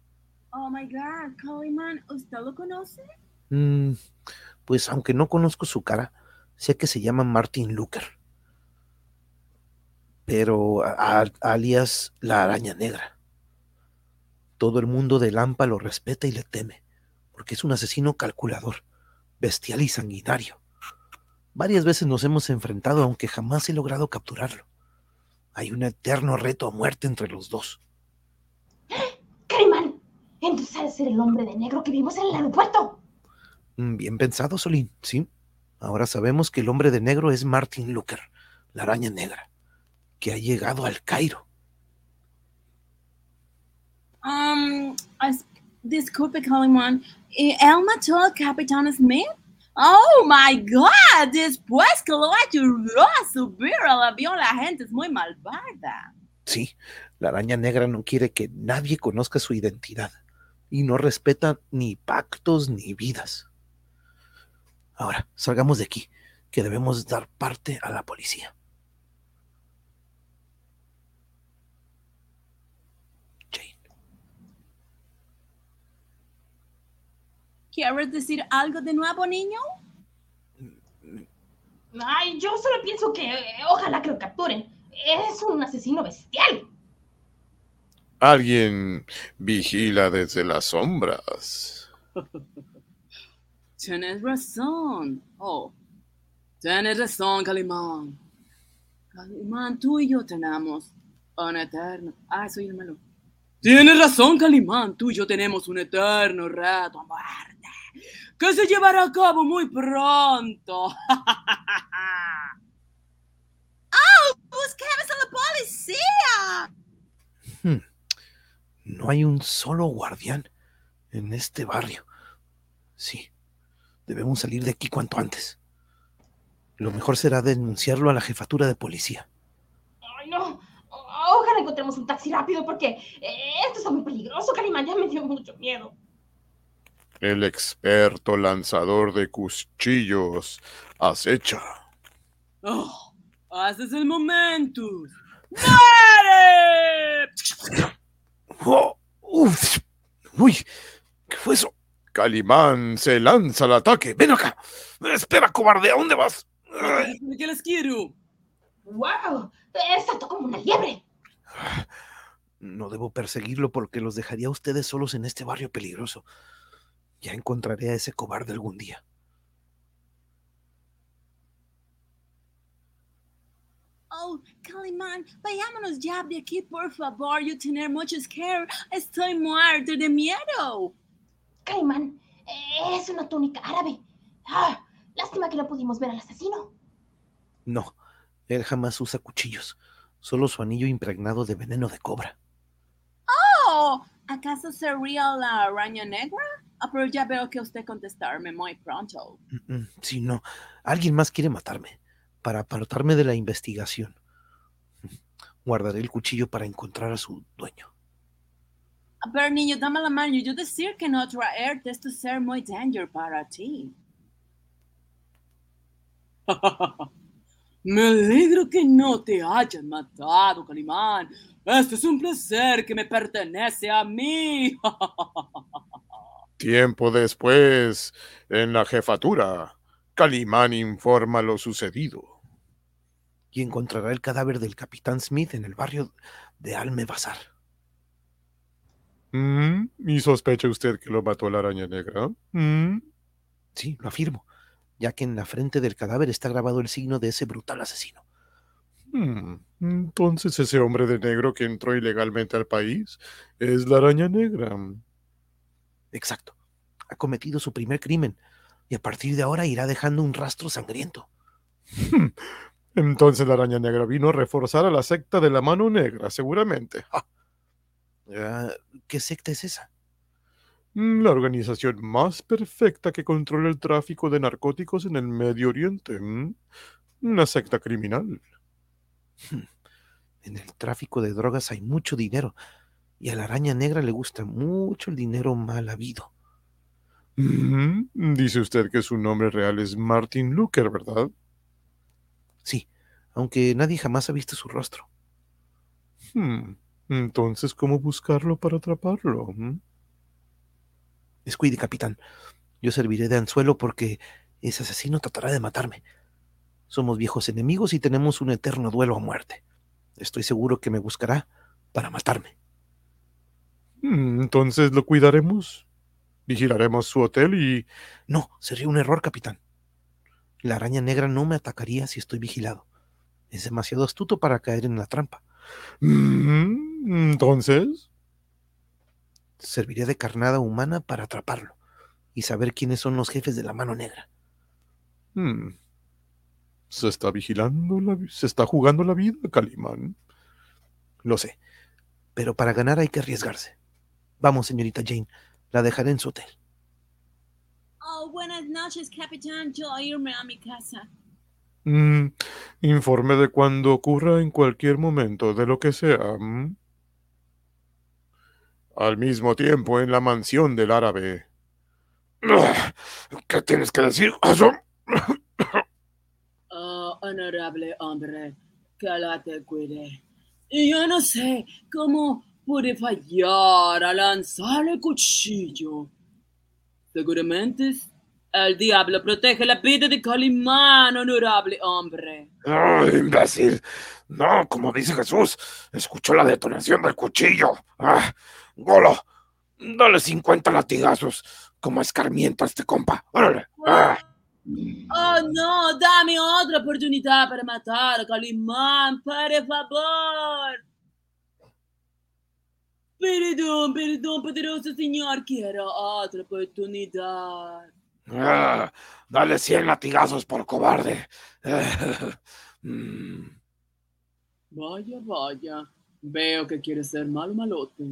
Oh my God, Coleman, ¿usted lo conoce? Mm, pues aunque no conozco su cara, sé que se llama Martin Luther. Pero a- a- alias la araña negra. Todo el mundo de Lampa lo respeta y le teme, porque es un asesino calculador, bestial y sanguinario. Varias veces nos hemos enfrentado, aunque jamás he logrado capturarlo. Hay un eterno reto a muerte entre los dos. Calimán. Entonces ser el hombre de negro que vimos en el aeropuerto. Mm, Bien pensado, Solín, sí. Ahora sabemos que el hombre de negro es Martin Luther, la araña negra, que ha llegado al Cairo. Um, disculpe, Coleman, ¿y él mató al Capitán Smith? Oh my God, después que lo ayudó a subir al avión, la gente es muy malvada. Sí, la araña negra no quiere que nadie conozca su identidad y no respeta ni pactos ni vidas. Ahora, salgamos de aquí, que debemos dar parte a la policía. Jane. ¿Quieres decir algo de nuevo, niño? Ay, yo solo pienso que eh, ojalá que lo capturen. Es un asesino bestial. Alguien vigila desde las sombras. Tienes razón. Oh, tienes razón, Calimán. Calimán, tú y yo tenemos un eterno. Ah, soy el malo. Tienes razón, Calimán. Tú y yo tenemos un eterno rato a muerte. Que se llevará a cabo muy pronto. ¡Oh! ¡Busquemos a la policía! No hay un solo guardián en este barrio. Sí, debemos salir de aquí cuanto antes. Lo mejor será denunciarlo a la jefatura de policía. Ay, no. Ojalá encontremos un taxi rápido porque eh, esto está muy peligroso, Calimán. Ya me dio mucho miedo. El experto lanzador de cuchillos acecha. Oh, ¡Este es el momento! ¡Muere! ¡Oh! ¡Uf! ¡Uy! ¿Qué fue eso? Calimán se lanza al ataque. ¡Ven acá! ¡Espera, cobarde! ¿A dónde vas? ¿Qué les quiero? ¡Wow! Saltó como una liebre. No debo perseguirlo porque los dejaría a ustedes solos en este barrio peligroso. Ya encontraré a ese cobarde algún día. Oh, Calimán, vayámonos ya de aquí, por favor. Yo tener mucho scare. Estoy muerto de miedo. Caimán, es una túnica árabe. Ah, lástima que no pudimos ver al asesino. No, él jamás usa cuchillos, solo su anillo impregnado de veneno de cobra. Oh, ¿acaso sería la araña negra? Ah, pero ya veo que usted contestarme muy pronto. Sí, no, alguien más quiere matarme, para apartarme de la investigación. Guardaré el cuchillo para encontrar a su dueño. Pero niño, dame la mano. Yo decir que no traerte esto ser muy danger para ti. Me alegro que no te hayan matado, Calimán. Este es un placer que me pertenece a mí. Tiempo después, en la jefatura, Calimán informa lo sucedido. Y encontrará el cadáver del capitán Smith en el barrio de Alme Bazar. Mm, ¿Y sospecha usted que lo mató la araña negra? Mm, Sí, lo afirmo, ya que en la frente del cadáver está grabado el signo de ese brutal asesino. mm, Entonces ese hombre de negro que entró ilegalmente al país es la araña negra. Exacto. Ha cometido su primer crimen y a partir de ahora irá dejando un rastro sangriento. Entonces la araña negra vino a reforzar a la secta de la mano negra, seguramente. Ja. Ah, ¿Qué secta es esa? Mm, La organización más perfecta que controla el tráfico de narcóticos en el Medio Oriente. mm. Una secta criminal. En el tráfico de drogas hay mucho dinero y a la araña negra le gusta mucho el dinero mal habido. Mm, Dice usted que su nombre real es Martin Luker, ¿verdad? Sí, aunque nadie jamás ha visto su rostro. Hmm, Entonces, ¿cómo buscarlo para atraparlo? mm? Descuide, capitán. Yo serviré de anzuelo porque ese asesino tratará de matarme. Somos viejos enemigos y tenemos un eterno duelo a muerte. Estoy seguro que me buscará para matarme. Mm, Entonces lo cuidaremos. Vigilaremos su hotel y... No, sería un error, capitán. La araña negra no me atacaría si estoy vigilado. Es demasiado astuto para caer en la trampa. Mm, Entonces... Serviré de carnada humana para atraparlo y saber quiénes son los jefes de la mano negra. hmm, Se está vigilando, la se está jugando la vida, Calimán. Lo sé, pero para ganar hay que arriesgarse. Vamos, señorita Jane, la dejaré en su hotel. Oh, buenas noches, capitán. Yo irme a mi casa. Mm, Informe de cuando ocurra en cualquier momento, de lo que sea. mm. Al mismo tiempo, en la mansión del árabe. ¿Qué tienes que decir? Oh, honorable hombre, que la te cuide. Y yo no sé cómo pude fallar a lanzar el cuchillo. Seguramente el diablo protege la vida de Calimán, honorable hombre. ¡Oh, imbécil! No, como dice Jesús, escuchó la detonación del cuchillo. Ah, Golo, dale 50 latigazos como escarmiento a este compa. ¡Órale! Ah. Oh no, dame otra oportunidad para matar a Calimán, por favor. Perdón, perdón, poderoso señor, quiero otra oportunidad. Ah, dale 100 latigazos por cobarde. Mm. Vaya, vaya, veo que quiere ser malo malote.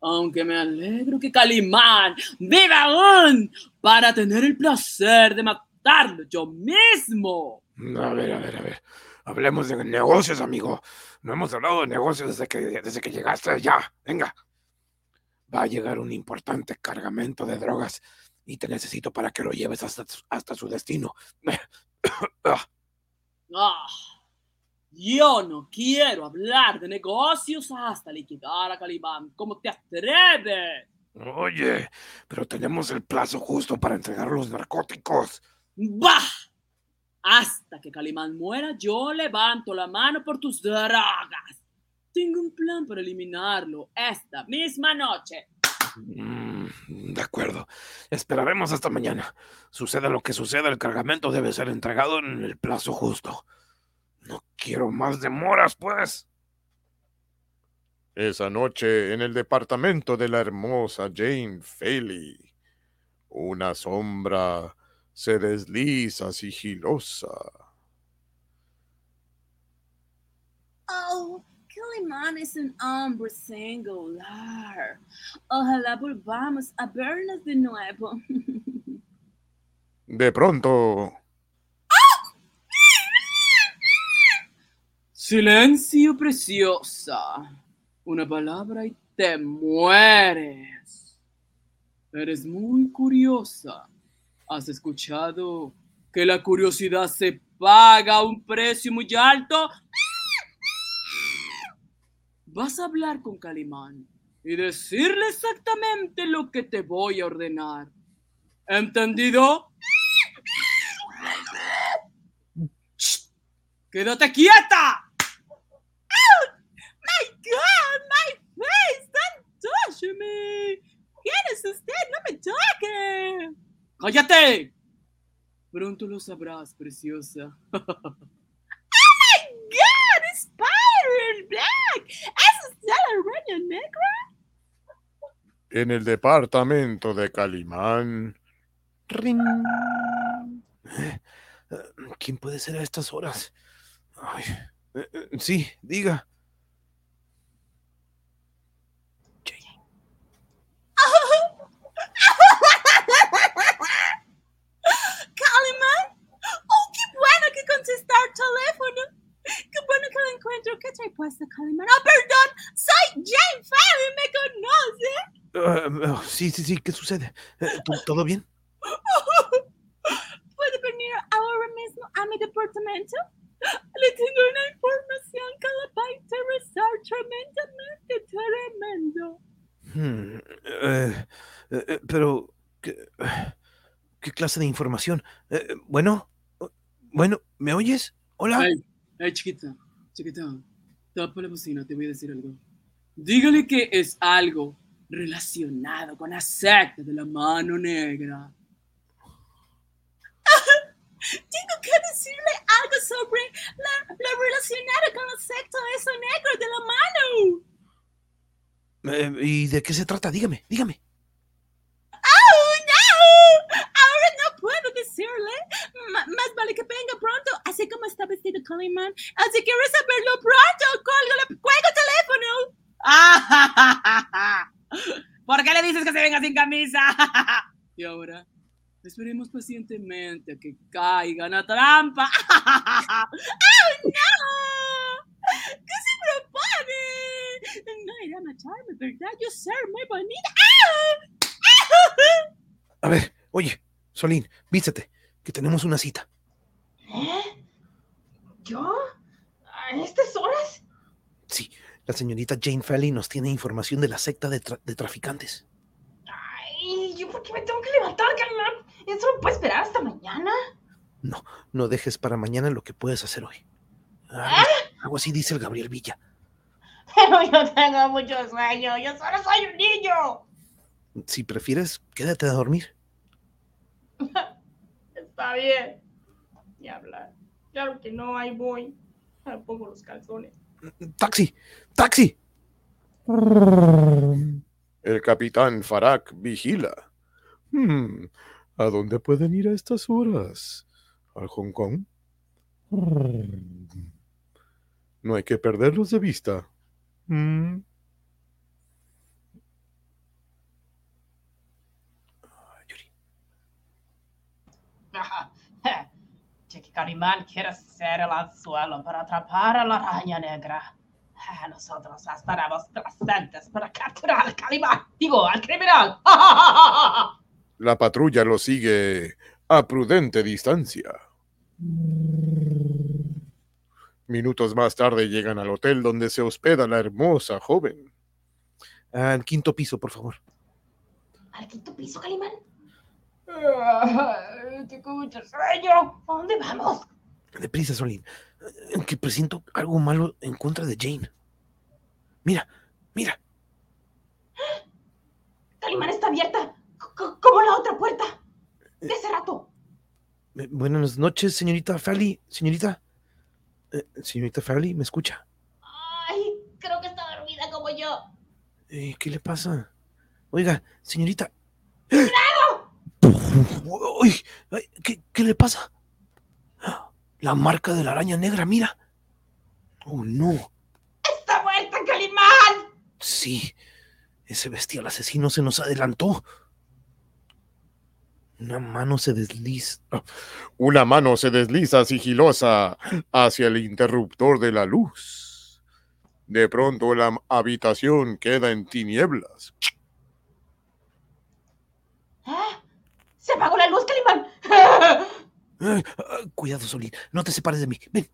Aunque me alegro que Calimán viva aún para tener el placer de matarlo yo mismo. A ver, a ver, a ver. Hablemos de negocios, amigo. No hemos hablado de negocios desde que, desde que llegaste ya. Venga. Va a llegar un importante cargamento de drogas y te necesito para que lo lleves hasta, hasta su destino. Ah, yo no quiero hablar de negocios hasta liquidar a Calimán. ¿Cómo te atreves? Oye, pero tenemos el plazo justo para entregar los narcóticos. ¡Bah! Hasta que Calimán muera, yo levanto la mano por tus drogas. Tengo un plan para eliminarlo esta misma noche. Mm, de acuerdo. Esperaremos hasta mañana. Suceda lo que suceda, el cargamento debe ser entregado en el plazo justo. No quiero más demoras, pues. Esa noche en el departamento de la hermosa Jane Faley, una sombra se desliza sigilosa. Oh, Calimán es un hombre singular. Ojalá volvamos a vernos de nuevo. De pronto, Silencio preciosa. Una palabra y te mueres. Eres muy curiosa. ¿Has escuchado que la curiosidad se paga a un precio muy alto? Vas a hablar con Calimán y decirle exactamente lo que te voy a ordenar. ¿Entendido? Shh. ¡Quédate quieta! My God, my face, don't touch me. ¿Quién es usted? No me toque. ¡Cállate! Pronto lo sabrás, preciosa. My God, Spider Black. ¿Es usted la araña negra? en el departamento de Calimán, Ring. ¿Quién puede ser a estas horas? Ay, eh, eh, sí, diga. Calimán. Oh, qué bueno que contestar teléfono. Qué bueno encuentro. ¿Qué te he puesto, Calimán? Oh, perdón. Soy Jane Farley. ¿Me conoce? Ah, ah, sí, sí, sí, ¿qué sucede? Eh, ¿to- ¿Todo bien? ¿Puede venir ahora mismo a mi departamento? Le tengo una información que le va a interesar tremendamente, tremendo. Hmm, eh, pero, ¿qué, qué clase de información? Eh, bueno, bueno, ¿me oyes? Hola. Hey, hey, chiquita, chiquita, tapa la bocina, te voy a decir algo. Dígale que es algo relacionado con la secta de la mano negra. Tengo que decirle algo sobre la, la relacionada con la secta eso negro de la mano. Eh, ¿Y de qué se trata? Dígame, dígame. ¡Oh, no! Ahora no puedo decirle. M- más vale que venga pronto, así como está vestido Calimán. Así quiero saberlo pronto. Cuelgo, cuelgo teléfono. ¿Por qué le dices que se venga sin camisa? y ahora, esperemos pacientemente a que caiga en la trampa. ¡Oh, no! ¿Qué se propone? No irá a matarme, ¿verdad? Yo ser muy bonita. ¡Ah! A ver, oye, Solín, vístete, que tenemos una cita. ¿Eh? ¿Yo? ¿A estas horas? Sí, la señorita Jane Falley nos tiene información de la secta de, tra- de traficantes. Ay, ¿yo por qué me tengo que levantar, Calimán? ¿Eso no puede esperar hasta mañana? No dejes para mañana lo que puedes hacer hoy. Algo, algo así dice el Gabriel Villa. Pero yo tengo mucho sueño. Yo solo soy un niño. Si prefieres, quédate a dormir. Está bien. Ni hablar. Claro que no, ahí voy. Me pongo los calzones. ¡Taxi! ¡Taxi! el capitán Farak vigila. Hmm, ¿A dónde pueden ir a estas horas? ¿Al Hong Kong? No hay que perderlos de vista. Hmm. Calimán quiere ser el anzuelo para atrapar a la araña negra. Ah, Nosotros estaremos presentes para capturar al Calimán. Digo, al criminal. La patrulla lo sigue a prudente distancia. Minutos más tarde llegan al hotel donde se hospeda la hermosa joven. Al quinto piso, por favor. ¿Al quinto piso, Calimán? Tengo mucho sueño. ¿A dónde vamos? Deprisa, Solín. Eh, Que presiento algo malo en contra de Jane. Mira, mira. Calimán está abierta, co- como la otra puerta. De hace rato. Eh, buenas noches, señorita Fally. Señorita. Eh, señorita Fally, ¿me escucha? Ay, creo que está dormida como yo. Eh, ¿Qué le pasa? Oiga, señorita. Uy, ¿qué, ¿Qué le pasa? La marca de la araña negra, mira. Oh, no. ¡Está muerta, Calimán! Sí, ese bestial asesino se nos adelantó. Una mano se desliza. Una mano se desliza sigilosa hacia el interruptor de la luz. De pronto la habitación queda en tinieblas. ¿Ah? ¡Se apagó la luz, Calimán! Ay, ay, cuidado, Solín. No te separes de mí. Ven.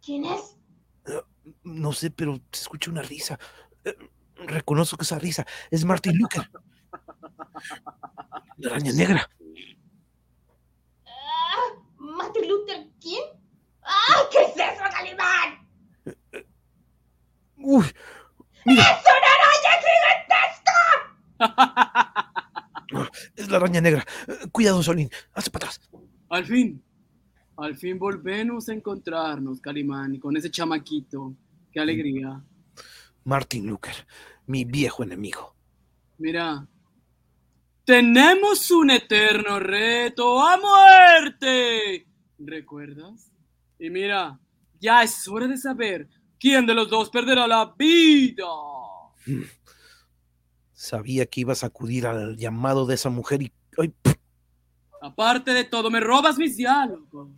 ¿Quién es? No sé, pero se escucha una risa. Eh, Reconozco que esa risa es Martin Luther. La araña negra. Ah, ¿Martin Luther quién? ¡Ah! ¿Qué es eso, Calimán? Uy, mira, ¡Es una araña gigantesca! es la araña negra. Cuidado, Solín. Hace para atrás. Al fin, al fin volvemos a encontrarnos, Calimán, con ese chamaquito. Qué alegría. Martin Luther, mi viejo enemigo. Mira, tenemos un eterno reto a muerte. ¿Recuerdas? Y mira, ya es hora de saber quién de los dos perderá la vida. Sabía que ibas a acudir al llamado de esa mujer y. ay, Aparte de todo, me robas mis diálogos.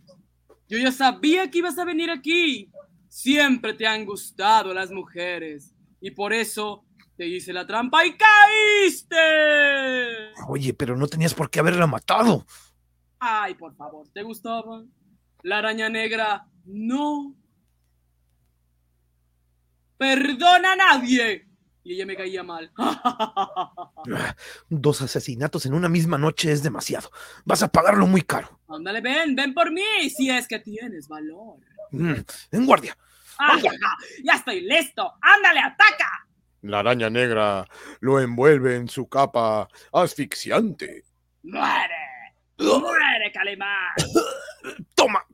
Yo ya sabía que ibas a venir aquí. Siempre te han gustado las mujeres. Y por eso te hice la trampa y caíste. Oye, pero no tenías por qué haberla matado. Ay, por favor, ¿te gustaba? La araña negra no perdona a nadie. Y ella me caía mal. Dos asesinatos en una misma noche es demasiado. Vas a pagarlo muy caro. Ándale, ven, ven por mí, si es que tienes valor. Mm, En guardia. Ah, ya, ya estoy listo. Ándale, ataca. La araña negra lo envuelve en su capa asfixiante. Muere. Muere, Calimán. Toma.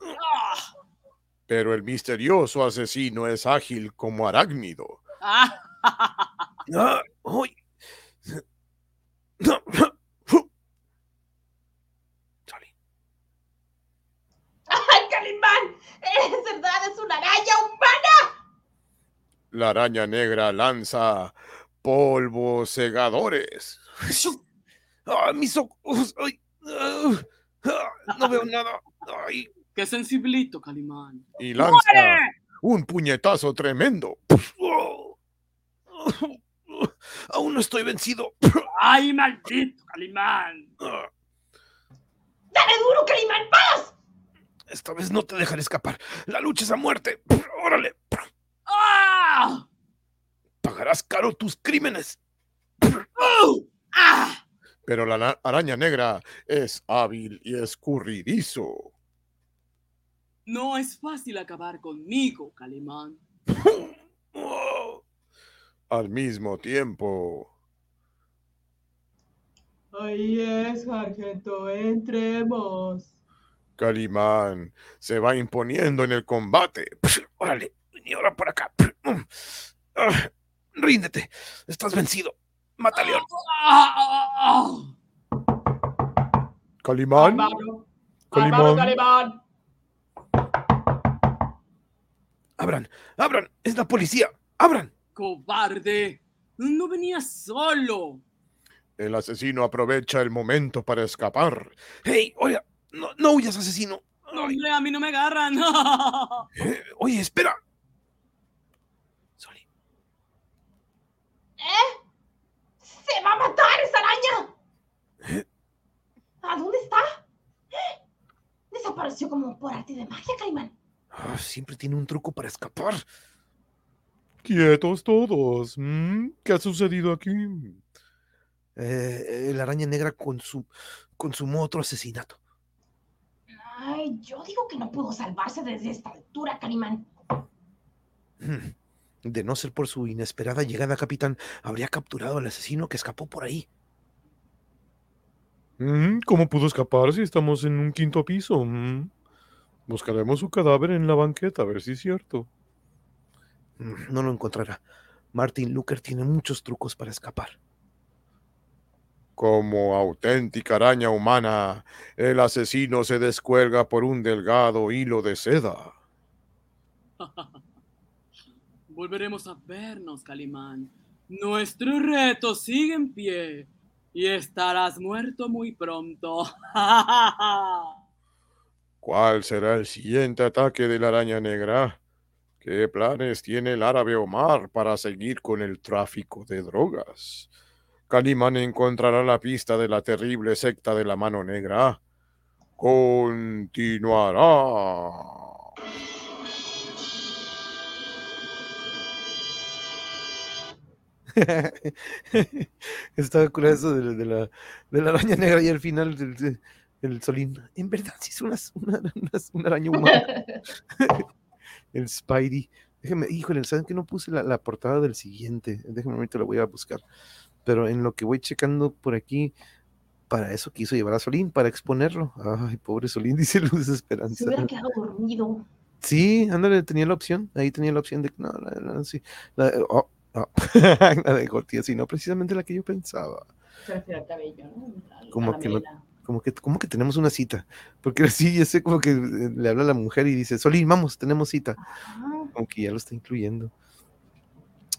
Ah, Pero el misterioso asesino es ágil como arácnido. ah, ¡Ay, Calimán! ¡Es verdad! ¡Es una araña humana! La araña negra lanza polvos segadores. Ah, mis ojos. ay, ah, ah, no veo nada. Ay, qué sensiblito, Calimán. y lanza ¡Muere! un puñetazo tremendo. oh. Aún no estoy vencido. Ay, maldito, Calimán. ¡Dale duro, Calimán! ¡Vamos! Esta vez no te dejaré escapar. La lucha es a muerte. Órale. ¡Ah! Pagarás caro tus crímenes. ¡Uh! ¡Ah! Pero la araña negra es hábil y escurridizo. No es fácil acabar conmigo, Calimán. Al mismo tiempo, Ahí es, sargento, entremos. Calimán se va imponiendo en el combate. Órale. Y ahora por acá. Ah, Ríndete. Estás vencido. Mata León. ¡Ah! Calimán, Bárbaro. Calimán. Bárbaro, Calimán. Abran. Abran. Es la policía. Abran. ¡Cobarde! No venía solo. el asesino aprovecha el momento para escapar. Hey, oiga. No, no huyas, asesino. Hombre, a mí no me agarran. eh, oye, espera. Solín. ¿Eh? ¡Se va a matar esa araña! ¿A dónde está? ¿Eh? Desapareció como por arte de magia, Calimán. Ah, siempre tiene un truco para escapar. Quietos todos. ¿Qué ha sucedido aquí? Eh, la araña negra consum- consumó otro asesinato. Ay, yo digo que no pudo salvarse desde esta altura, Calimán. Hmm. De no ser por su inesperada llegada, capitán, habría capturado al asesino que escapó por ahí. Mm, ¿Cómo pudo escapar si estamos en un quinto piso? Mm. Buscaremos su cadáver en la banqueta, a ver si es cierto. Mm, No lo encontrará. Martin Luther tiene muchos trucos para escapar. Como auténtica araña humana, el asesino se descuelga por un delgado hilo de seda. Volveremos a vernos, Calimán. Nuestro reto sigue en pie y estarás muerto muy pronto. ¿Cuál será el siguiente ataque de la araña negra? ¿Qué planes tiene el árabe Omar para seguir con el tráfico de drogas? ¿Calimán encontrará la pista de la terrible secta de la mano negra? Continuará. Estaba curado eso de, de la, de la araña negra y al final el solín. En verdad, sí es una, una, una- una araña humana. el Spidey. Déjeme, híjole, ¿saben que no puse la, la portada del siguiente? Déjenme, ahorita la voy a buscar. Pero en lo que voy checando por aquí, para eso quiso llevar a Solín, para exponerlo. Ay, pobre Solín, dice Luz Se Esperanza. hubiera quedado dormido. Sí, ándale, tenía la opción. Ahí tenía la opción de que no, la, la- sí. La, oh, oh, la de Gotti, sí, no precisamente la que yo pensaba. Se cabello, ¿no? La- Como la que no-. Como que, como que tenemos una cita. Porque así, ya sé, como que eh, le habla a la mujer y dice, Solín, vamos, tenemos cita. Ah, Como que ya lo está incluyendo.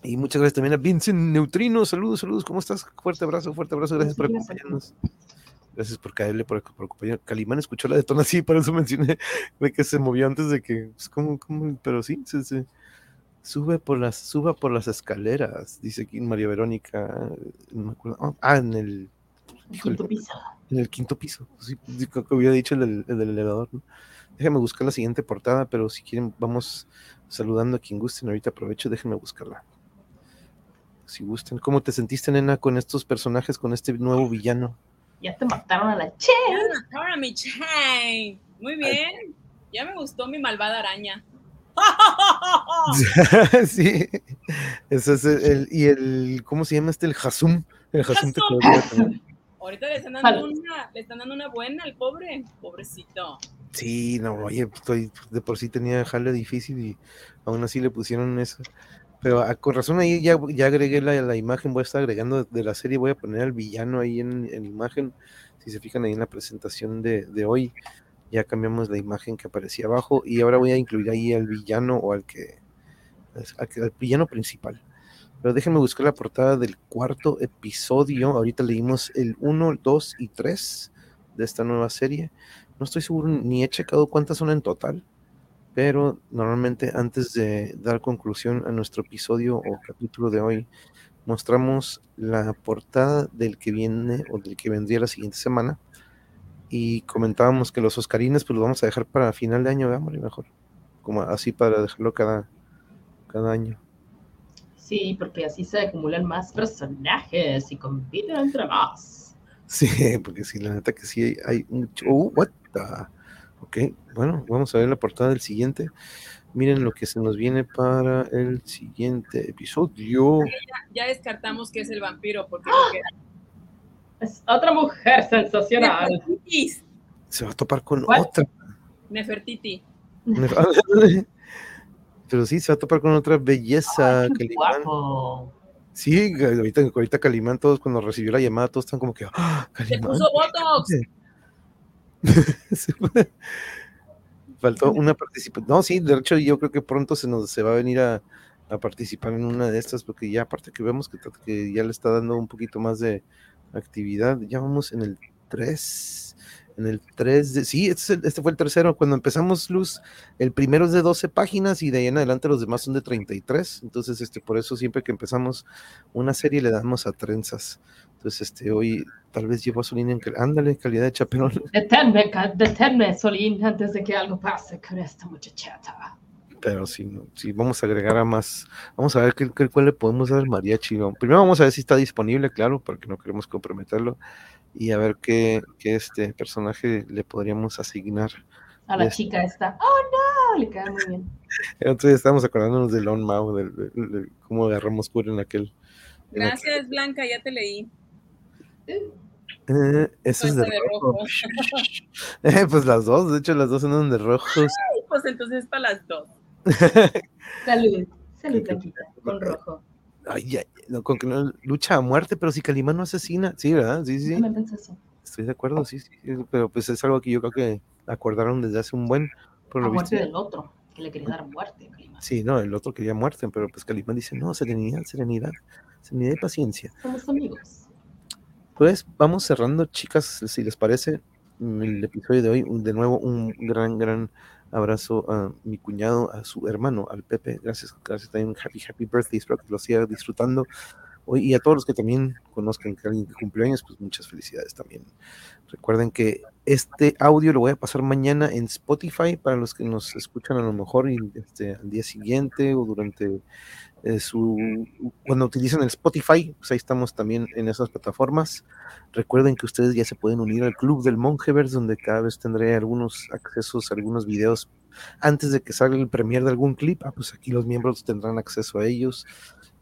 Y muchas gracias también a Vincent Neutrino. Saludos, saludos. ¿Cómo estás? Fuerte abrazo, fuerte abrazo. Gracias por Sí, acompañarnos. Gracias por caerle, por, por acompañar. Calimán escuchó la detonación, por eso mencioné de que se movió antes de que. Pues, ¿cómo, cómo? Pero sí, se, se- sube por las, suba por las escaleras, dice aquí María Verónica. no me acuerdo. Ah, Ah, en el, híjole, piso. En el quinto piso. Sí, creo que había dicho el del, el del elevador. ¿no? Déjenme buscar la siguiente portada, pero si quieren, vamos saludando a quien gusten. Ahorita aprovecho, déjenme buscarla. Si gusten. ¿Cómo te sentiste, nena, con estos personajes, con este nuevo villano? Ya te mataron a la Che. Ahora mi chain. Muy bien. Ya me gustó mi malvada araña. sí. Ese es el, el- y el, ¿cómo se llama este? El Hasum. El Hasum te bien también. Ahorita le están dando una, le están dando una buena al pobre, pobrecito. Sí, no, oye, estoy, de por sí tenía jale difícil y aún así le pusieron eso. Pero ah, con razón ahí ya, ya agregué la, la imagen, voy a estar agregando de la serie, voy a poner al villano ahí en, en imagen. Si se fijan ahí en la presentación de, de hoy, ya cambiamos la imagen que aparecía abajo y ahora voy a incluir ahí al villano o al que, al, que- al villano principal. Pero déjenme buscar la portada del cuarto episodio. Ahorita leímos el 1, 2 y 3 de esta nueva serie. No estoy seguro ni he checado cuántas son en total, pero normalmente antes de dar conclusión a nuestro episodio o capítulo de hoy, mostramos la portada del que viene o del que vendría la siguiente semana y comentábamos que los Oscarines pues los vamos a dejar para final de año, ¿verdad, Mari? Mejor, como así para dejarlo cada, cada año. Sí, porque así se acumulan más personajes y compiten entre más. Sí, porque sí, la neta que sí hay, hay mucho. Oh, what the- Ok, bueno, vamos a ver la portada del siguiente. Miren lo que se nos viene para el siguiente episodio. Ya descartamos que es el vampiro, porque que- Es otra mujer sensacional. Nefertitis. Se va a topar con ¿Cuál? otra. Nefertiti. Pero sí, se va a topar con otra belleza. Ay, qué Calimán. guapo. Sí, ahorita, ahorita Calimán, todos cuando recibió la llamada, todos están como que. ¡Ah, Se Calimán! puso Botox. Se. Faltó una participación. No, sí, de hecho, yo creo que pronto se nos se va a venir a, a participar en una de estas, porque ya aparte que vemos que, que ya le está dando un poquito más de actividad. Ya vamos en el 3. En el 3 de. Sí, este, este fue el tercero. Cuando empezamos Luz, el primero es de 12 páginas y de ahí en adelante los demás son de 33. Entonces, este, por eso siempre que empezamos una serie le damos a trenzas. Entonces, este, hoy tal vez llevo a su línea en. Ándale, calidad de chaperón. Deténme, deténme, Solín, antes de que algo pase con esta muchachata. Pero sí, sí, vamos a agregar a más. Vamos a ver qué, qué- cuál le podemos dar al mariachi. Primero vamos a ver si está disponible, claro, porque no queremos comprometerlo. Y a ver qué, qué este personaje le podríamos asignar A la chica esta. Oh, no, le queda muy bien. Día estábamos acordándonos de Lon Mao, del- cómo agarramos cura en aquel. en aquel- Gracias, Blanca, ya te leí. Eh, eso es de de rojo. rojo. Eh, pues las dos, de hecho las dos son de rojos. Pues entonces para las dos. Salud. Salud, Blanquita. Con rojo. Ay, ay, no, con que no lucha a muerte, pero si Calimán no asesina, sí, ¿verdad? Sí, sí, eso. estoy de acuerdo, sí, sí, sí, pero pues es algo que yo creo que acordaron desde hace un buen, por lo muerte del otro, que le quería dar muerte Calimán. Sí, no, el otro quería muerte, pero pues Calimán dice, no, serenidad, serenidad, serenidad y paciencia. Somos amigos. Pues vamos cerrando, chicas, si les parece, el episodio de hoy. De nuevo, un gran, gran abrazo a mi cuñado, a su hermano, al Pepe. Gracias, gracias también. Happy, happy birthday. Espero que lo siga disfrutando. Y a todos los que también conozcan que alguien que cumple años, pues muchas felicidades también. Recuerden que este audio lo voy a pasar mañana en Spotify para los que nos escuchan a lo mejor y, este, al día siguiente o durante eh, su cuando utilizan el Spotify, pues ahí estamos también en esas plataformas. Recuerden que ustedes ya se pueden unir al club del Mongeverse, donde cada vez tendré algunos accesos algunos videos antes de que salga el premier de algún clip. Ah, pues aquí los miembros tendrán acceso a ellos,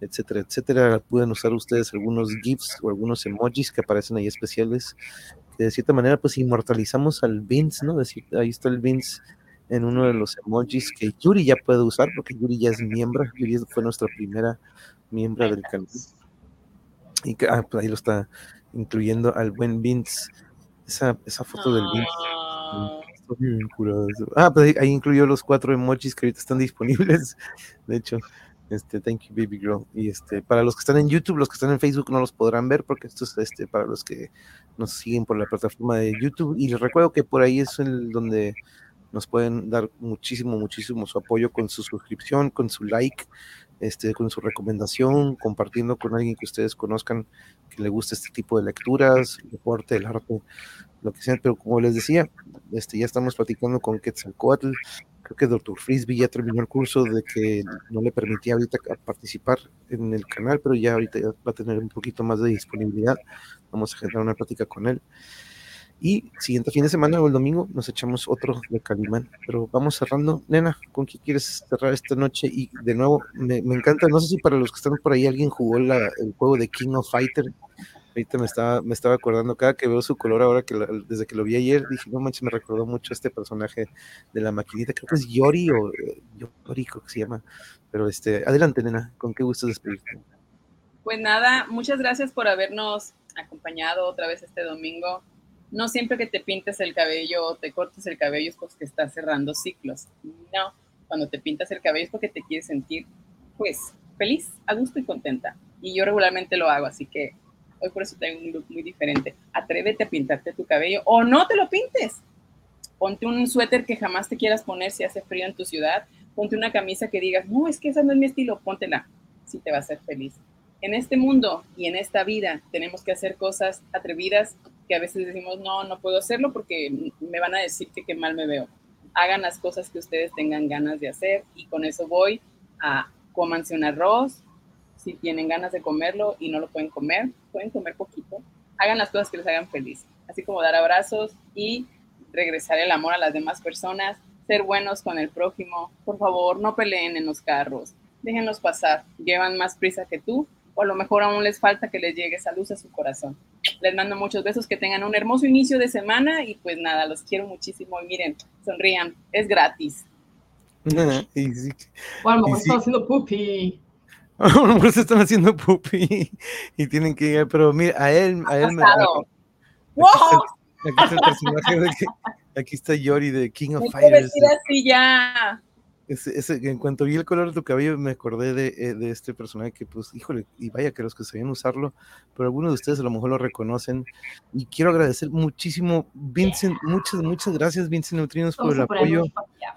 etcétera, etcétera. Pueden usar ustedes algunos GIFs o algunos emojis que aparecen ahí especiales. Que de cierta manera, pues inmortalizamos al Vince, ¿no? Decir, ahí está el Vince en uno de los emojis que Yuri ya puede usar, porque Yuri ya es miembro. Yuri fue nuestra primera miembro del canal. Y que, ah, pues ahí lo está incluyendo al buen Vince. Esa, esa foto del Vince. Ah. Ah, pues ahí, ahí incluyó los cuatro emojis que ahorita están disponibles. De hecho, este, thank you, baby girl. Y este, para los que están en YouTube, los que están en Facebook no los podrán ver, porque esto es este, para los que nos siguen por la plataforma de YouTube. Y les recuerdo que por ahí es el donde nos pueden dar muchísimo, muchísimo su apoyo con su suscripción, con su like, este, con su recomendación, compartiendo con alguien que ustedes conozcan que le guste este tipo de lecturas, el deporte, el arte, lo que sea. Pero como les decía, este, ya estamos platicando con Quetzalcoatl. Creo que Dr. Frisbee ya terminó el curso de que no le permitía ahorita participar en el canal, pero ya ahorita ya va a tener un poquito más de disponibilidad. Vamos a generar una plática con él. Y siguiente fin de semana o el domingo nos echamos otro de Calimán. Pero vamos cerrando. Nena, ¿con qué quieres cerrar esta noche? Y de nuevo, me, me encanta, no sé si para los que están por ahí alguien jugó la- el juego de King of Fighter. Ahorita me estaba, me estaba acordando, cada que veo su color ahora que desde que lo vi ayer, dije, no manches, me recordó mucho este personaje de la maquinita, creo que es Yori o eh, Yori creo que se llama. Pero este, adelante, nena, ¿con qué gustas despedirte? Pues nada, muchas gracias por habernos acompañado otra vez este domingo. No siempre que te pintes el cabello o te cortes el cabello es porque estás cerrando ciclos. No, cuando te pintas el cabello es porque te quieres sentir, pues, feliz, a gusto y contenta. Y yo regularmente lo hago, así que hoy por eso tengo un look muy diferente. Atrévete a pintarte tu cabello o no te lo pintes. Ponte un suéter que jamás te quieras poner si hace frío en tu ciudad. Ponte una camisa que digas, no, es que esa no es mi estilo, póntela, si te va a hacer feliz. En este mundo y en esta vida tenemos que hacer cosas atrevidas que a veces decimos, no, no puedo hacerlo porque me van a decir que qué mal me veo. Hagan las cosas que ustedes tengan ganas de hacer y con eso voy a comanse un arroz, si tienen ganas de comerlo y no lo pueden comer, pueden comer poquito. Hagan las cosas que les hagan feliz, así como dar abrazos y regresar el amor a las demás personas, ser buenos con el prójimo. Por favor, no peleen en los carros, déjenlos pasar, llevan más prisa que tú o a lo mejor aún les falta que les llegue esa luz a su corazón. Les mando muchos besos, que tengan un hermoso inicio de semana y pues nada, los quiero muchísimo y miren, sonrían, es gratis. y sí, O a lo mejor Y sí. estaba haciendo pupi. A lo mejor se están haciendo pupi y tienen que llegar, pero mira, a él, a él me. pasado. Aquí está, el- aquí está el personaje de que- aquí está Yori de King of Fighters. así ya. Ese- ese- en cuanto vi el color de tu cabello, me acordé de, eh, de este personaje que, pues, híjole, y vaya que los que sabían usarlo, pero algunos de ustedes a lo mejor lo reconocen. Y quiero agradecer muchísimo, Vincent, muchas, muchas gracias, Vincent Neutrinos, por el apoyo. yeah.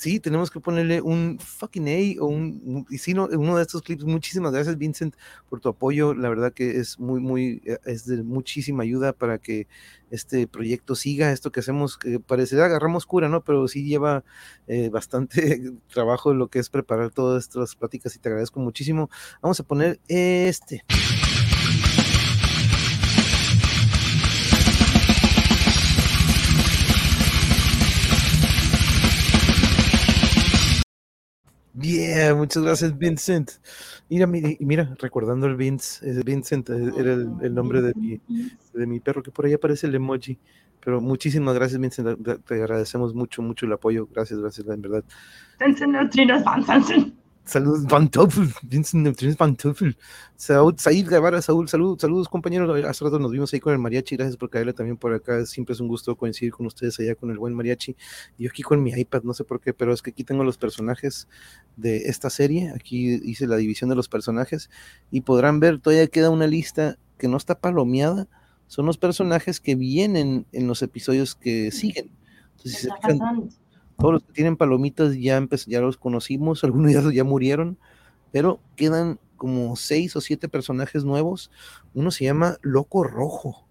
Sí, tenemos que ponerle un fucking A o un, y si no, uno de estos clips. Muchísimas gracias, Vincent, por tu apoyo. La verdad que es muy, muy, eh, es de muchísima ayuda para que este proyecto siga. Esto que hacemos, que parecerá agarramos cura, ¿no? Pero sí lleva eh, bastante trabajo lo que es preparar todas estas pláticas y te agradezco muchísimo. Vamos a poner este. Yeah, muchas gracias, Vincent. Mira, mi- mira, recordando el Vince, Vincent eh, era el, nombre de mi, de mi perro, que por ahí aparece el emoji. Pero muchísimas gracias, Vincent. Te- agradecemos mucho, mucho el apoyo. Gracias, gracias, en verdad. Sensen. Saludos, Van Toffel, Vincent Van Toffel. Saúl, Said Guevara, Saúl, salud, saludos compañeros. Hace rato nos vimos ahí con el mariachi. Gracias por caerle también por acá. Siempre es un gusto coincidir con ustedes allá con el buen mariachi. Yo aquí con mi iPad, no sé por qué, pero es que aquí tengo los personajes de esta serie. Aquí hice la división de los personajes y podrán ver, todavía queda una lista que no está palomeada. Son los personajes que vienen en los episodios que siguen. ¿Qué Entonces, si se fijan? Todos los que tienen palomitas ya, ya los conocimos, algunos ya, ya murieron, pero quedan como seis o siete personajes nuevos. Uno se llama Loco Rojo.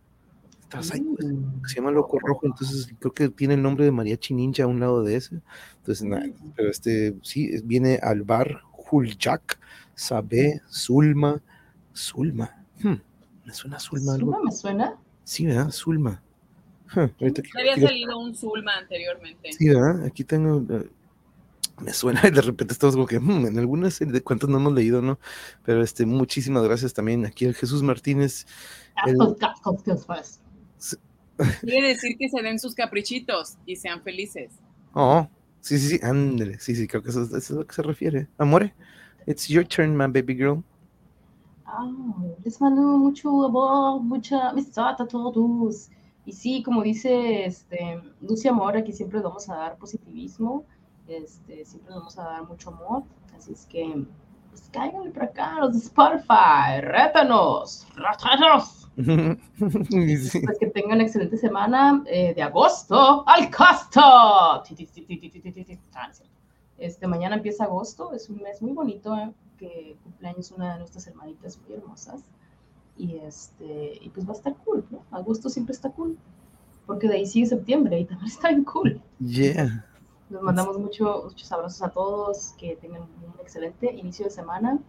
¿Estás ahí, pues? Mm. Se llama Loco Rojo, entonces creo que tiene el nombre de Mariachi Ninja a un lado de ese. Entonces, pero este, sí, viene Alvar, Juljak, Sabé, Zulma, Zulma. Hmm, ¿Me suena Zulma algo? ¿Zulma me suena? Sí, ¿verdad? Zulma. Huh, ahorita había que- salido un Zulma anteriormente. Sí, ¿verdad? Aquí tengo. eh, me suena y de repente estamos como que "Hmm, en algunas serie de cuentos no hemos leído, ¿no? Pero este, muchísimas gracias también aquí al Jesús Martínez. El-. Quiere decir que se den sus caprichitos y sean felices. Oh, sí, sí, sí, ándale. Sí, sí, creo que eso, eso es a lo que se refiere. Amore, it's your turn, my baby girl. Ah, les mando mucho amor, mucha amistad a todos. Y sí, como dice este, Lucia Mora, que siempre vamos a dar positivismo, este, siempre vamos a dar mucho amor. Así es que, pues cáiganle para acá los de Spotify, rétanos, rétanos. sí. Pues que tengan una excelente semana eh, de agosto al costo. Este, mañana empieza agosto, es un mes muy bonito, eh, que cumpleaños una de nuestras hermanitas muy hermosas. Y, este, y pues va a estar cool, ¿no? Agosto siempre está cool, porque de ahí sigue septiembre y también está bien cool. Yeah. Nos mandamos mucho, muchos abrazos a todos, que tengan un excelente inicio de semana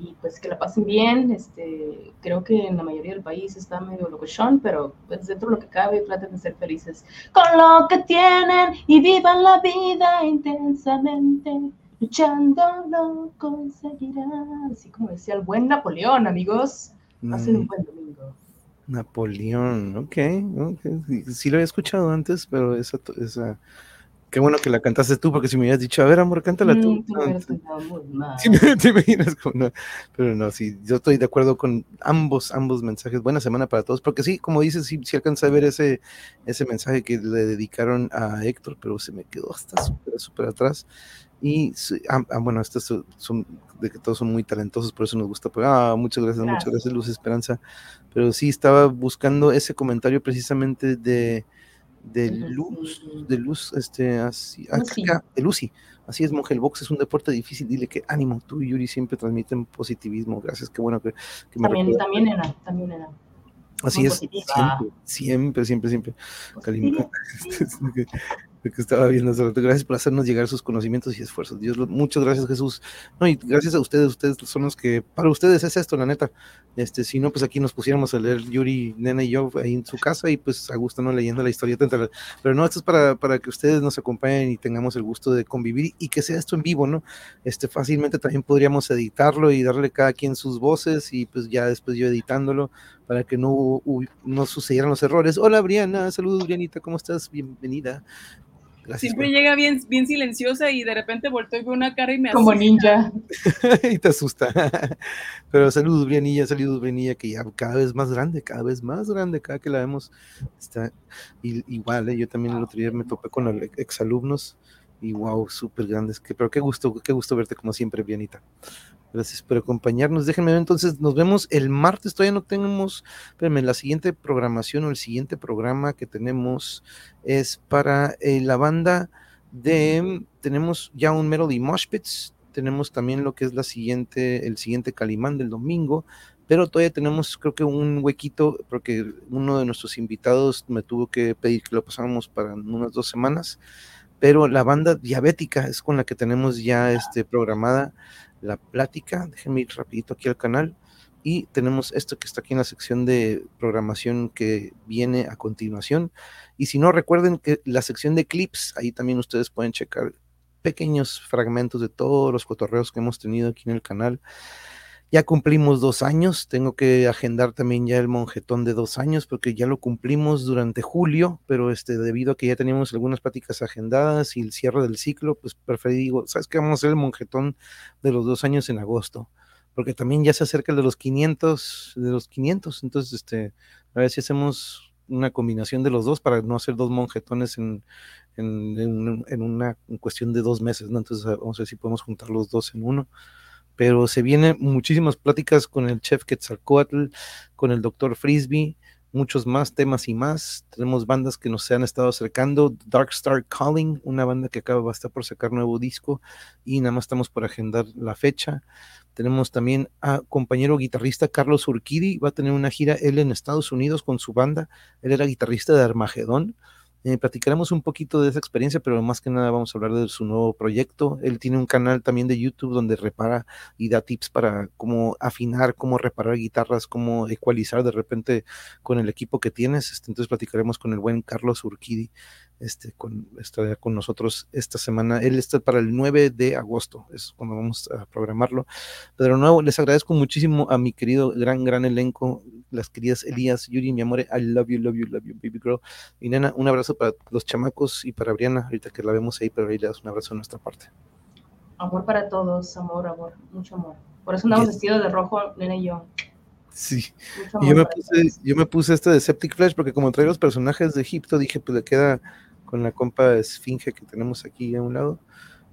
y pues que la pasen bien. Este, creo que en la mayoría del país está medio locochón, pero pues dentro de lo que cabe traten de ser felices con lo que tienen y vivan la vida intensamente. Luchando lo conseguirán. Así como decía el buen Napoleón, amigos. Un Mm, buen domingo. Napoleón, ok, ok. Sí, sí lo había escuchado antes, pero esa, esa, qué bueno que la cantaste tú, porque si me hubieras dicho, a ver, amor, cántala tú. Mm, tú me No, hubieras tú- cantado muy mal. Sí, me- te imaginas como no, pero no, sí, yo estoy de acuerdo con ambos, ambos mensajes. Buena semana para todos, porque sí, como dices, sí, sí alcancé a ver ese, ese mensaje que le dedicaron a Héctor, pero se me quedó hasta súper, súper atrás. Y ah, ah, bueno, estos son, de que todos son muy talentosos, por eso nos gusta. pues, ah, muchas gracias, muchas Gracias. Luz Esperanza. Pero sí, estaba buscando ese comentario precisamente de, de Luz, de Luz, este, así, ah, Lucy. acá, de Lucy. Así es, monje, el box es un deporte difícil. Dile que ánimo, tú y Yuri siempre transmiten positivismo. Gracias, qué bueno que, que me También, recuerdas. también era, también era. Así muy es, positiva. siempre, siempre, siempre, que estaba viendo. Gracias por hacernos llegar sus conocimientos y esfuerzos. Dios, muchas gracias, Jesús. No, y gracias a ustedes, ustedes son los que, para ustedes es esto, la neta. Este, si no, pues aquí nos pusiéramos a leer Yuri, Nena y yo ahí en su casa y pues a gusto no leyendo la historieta. Pero no, esto es para, para que ustedes nos acompañen y tengamos el gusto de convivir y que sea esto en vivo, ¿no? Este, fácilmente también podríamos editarlo y darle cada quien sus voces y pues ya después yo editándolo para que no, no sucedieran los errores. Hola, Briana, saludos, Brianita, ¿cómo estás? Bienvenida. Gracias. Siempre llega bien, bien silenciosa y de repente volteo y veo una cara y me Como asusta. ninja. y te asusta. Pero saludos, Brianilla, saludos, Brianilla, que ya cada vez más grande, cada vez más grande, cada que la vemos está y- igual. ¿eh? Yo también el otro día me topé con los exalumnos y wow, súper grandes. Que, pero qué gusto, qué gusto verte como siempre, Brianita. Gracias por acompañarnos. Déjenme ver, entonces nos vemos el martes. Todavía no tenemos, espérenme, la siguiente programación o el siguiente programa que tenemos es para eh, la banda de, tenemos ya un Melody Mosh Pits, tenemos también lo que es la siguiente, el siguiente Calimán del domingo, pero todavía tenemos creo que un huequito, porque uno de nuestros invitados me tuvo que pedir que lo pasáramos para unas dos semanas, pero la banda diabética es con la que tenemos ya este, programada la plática, déjenme ir rapidito aquí al canal, y tenemos esto que está aquí en la sección de programación que viene a continuación. Y si no, recuerden que la sección de clips, ahí también ustedes pueden checar pequeños fragmentos de todos los cotorreos que hemos tenido aquí en el canal. Ya cumplimos dos años, tengo que agendar también ya el monjetón de dos años porque ya lo cumplimos durante julio, pero este, debido a que ya teníamos algunas pláticas agendadas y el cierre del ciclo, pues preferí, digo, ¿sabes qué? Vamos a hacer el monjetón de los dos años en agosto, porque también ya se acerca el de los 500, de los 500, entonces, este, a ver si hacemos una combinación de los dos para no hacer dos monjetones en, en, en, en una cuestión de dos meses, ¿no? Entonces, vamos a ver si podemos juntar los dos en uno pero se vienen muchísimas pláticas con el chef Quetzalcoatl, con el doctor Frisbee, muchos más temas y más. Tenemos bandas que nos han estado acercando. Dark Star Calling, una banda que acaba de estar por sacar nuevo disco y nada más estamos por agendar la fecha. Tenemos también a compañero guitarrista Carlos Urquidi, va a tener una gira él en Estados Unidos con su banda. Él era guitarrista de Armagedón eh, platicaremos un poquito de esa experiencia, pero más que nada vamos a hablar de su nuevo proyecto. Él tiene un canal también de YouTube donde repara y da tips para cómo afinar, cómo reparar guitarras, cómo ecualizar de repente con el equipo que tienes. Este, entonces platicaremos con el buen Carlos Urquidi este, con, estará con nosotros esta semana. Él está para el 9 de agosto, es cuando vamos a programarlo. Pero de nuevo, les agradezco muchísimo a mi querido gran, gran elenco, las queridas Elías, Yuri, mi amor, I love you, love you, love you, baby girl. Y nena, un abrazo para los chamacos y para Briana, ahorita que la vemos ahí, pero ahí le das un abrazo de nuestra parte. Amor para todos, amor, amor, mucho amor. Por eso andamos Yes. vestidos de rojo, nena y yo. Sí. Mucho Y yo amor me, puse, yo me puse este de Septic Flesh porque como trae los personajes de Egipto, dije, pues le queda con la compa esfinge que tenemos aquí a un lado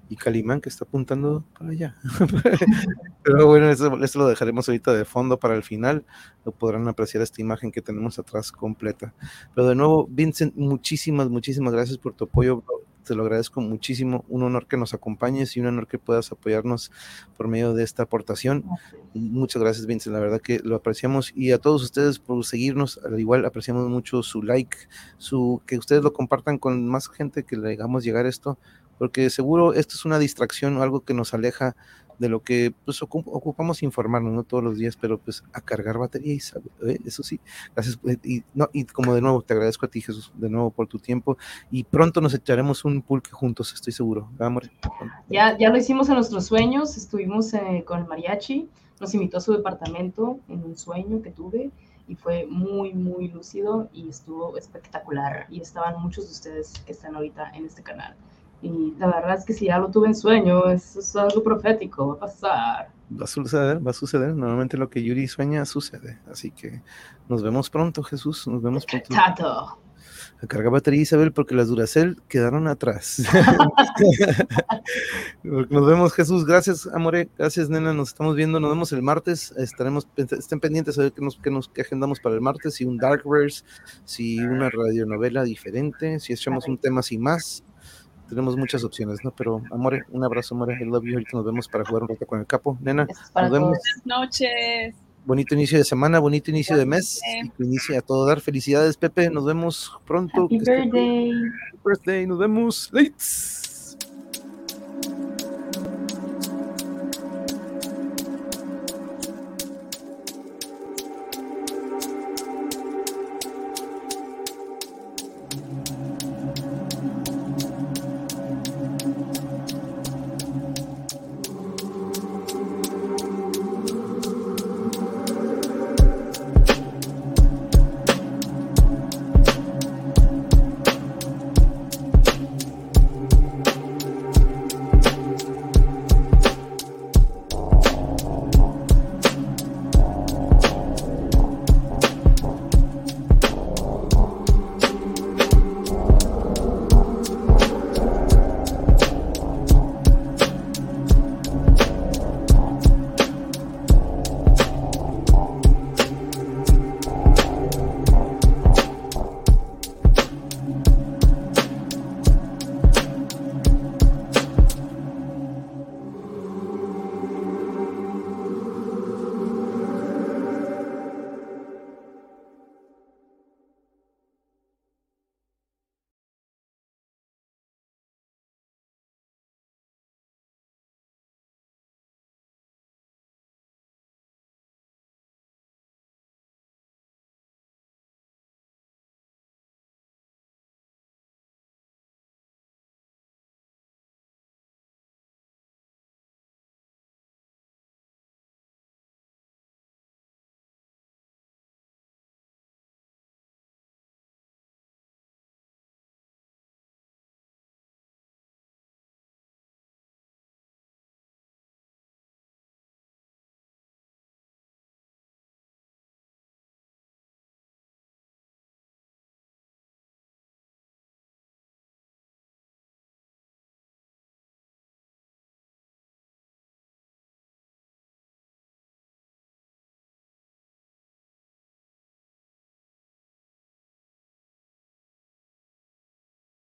y Calimán que está apuntando para allá. Pero bueno, eso, lo dejaremos ahorita de fondo para el final. Lo podrán apreciar esta imagen que tenemos atrás completa. Pero de nuevo, Vincent, muchísimas, muchísimas gracias por tu apoyo. Te lo agradezco muchísimo. Un honor que nos acompañes y un honor que puedas apoyarnos por medio de esta aportación. Muchas gracias, Vincent. La verdad que lo apreciamos. Y a todos ustedes por seguirnos. Al igual, apreciamos mucho su like, su que ustedes lo compartan con más gente que le hagamos llegar esto. Porque seguro esto es una distracción o algo que nos aleja de lo que pues ocu- ocupamos informarnos no todos los días, pero pues a cargar batería y ¿eh? eso sí, gracias eh, y, no, y como de nuevo te agradezco a ti Jesús de nuevo por tu tiempo y pronto nos echaremos un pulque juntos, estoy seguro, ¿verdad, amor? Ya, ya lo hicimos en nuestros sueños, estuvimos eh, con el mariachi, nos invitó a su departamento en un sueño que tuve y fue muy, muy lúcido y estuvo espectacular. Y estaban muchos de ustedes que están ahorita en este canal. Y la verdad es que si ya lo tuve en sueño, eso es algo profético, va a pasar. Va a suceder, va a suceder, normalmente lo que Yuri sueña sucede, así que nos vemos pronto Jesús, nos vemos pronto. Tato. A cargar batería Isabel porque las Duracell quedaron atrás. Nos vemos, Jesús. Gracias, Amore. Gracias, nena. Nos estamos viendo. Nos vemos el martes. Estaremos, estén pendientes a ver qué nos, qué nos qué agendamos para el martes. Si un Darkverse, si una radionovela diferente, si echamos un tema sin más. Tenemos muchas opciones, ¿no? Pero, Amore, un abrazo, Amore. I love you. Ahorita nos vemos para jugar un rato con el capo. Nena, nos vemos. Buenas noches. Bonito inicio de semana, bonito inicio de mes. Igualmente. Y que inicie a todo dar. Felicidades, Pepe. Nos vemos pronto. Happy Que esté- birthday. birthday. Nos vemos.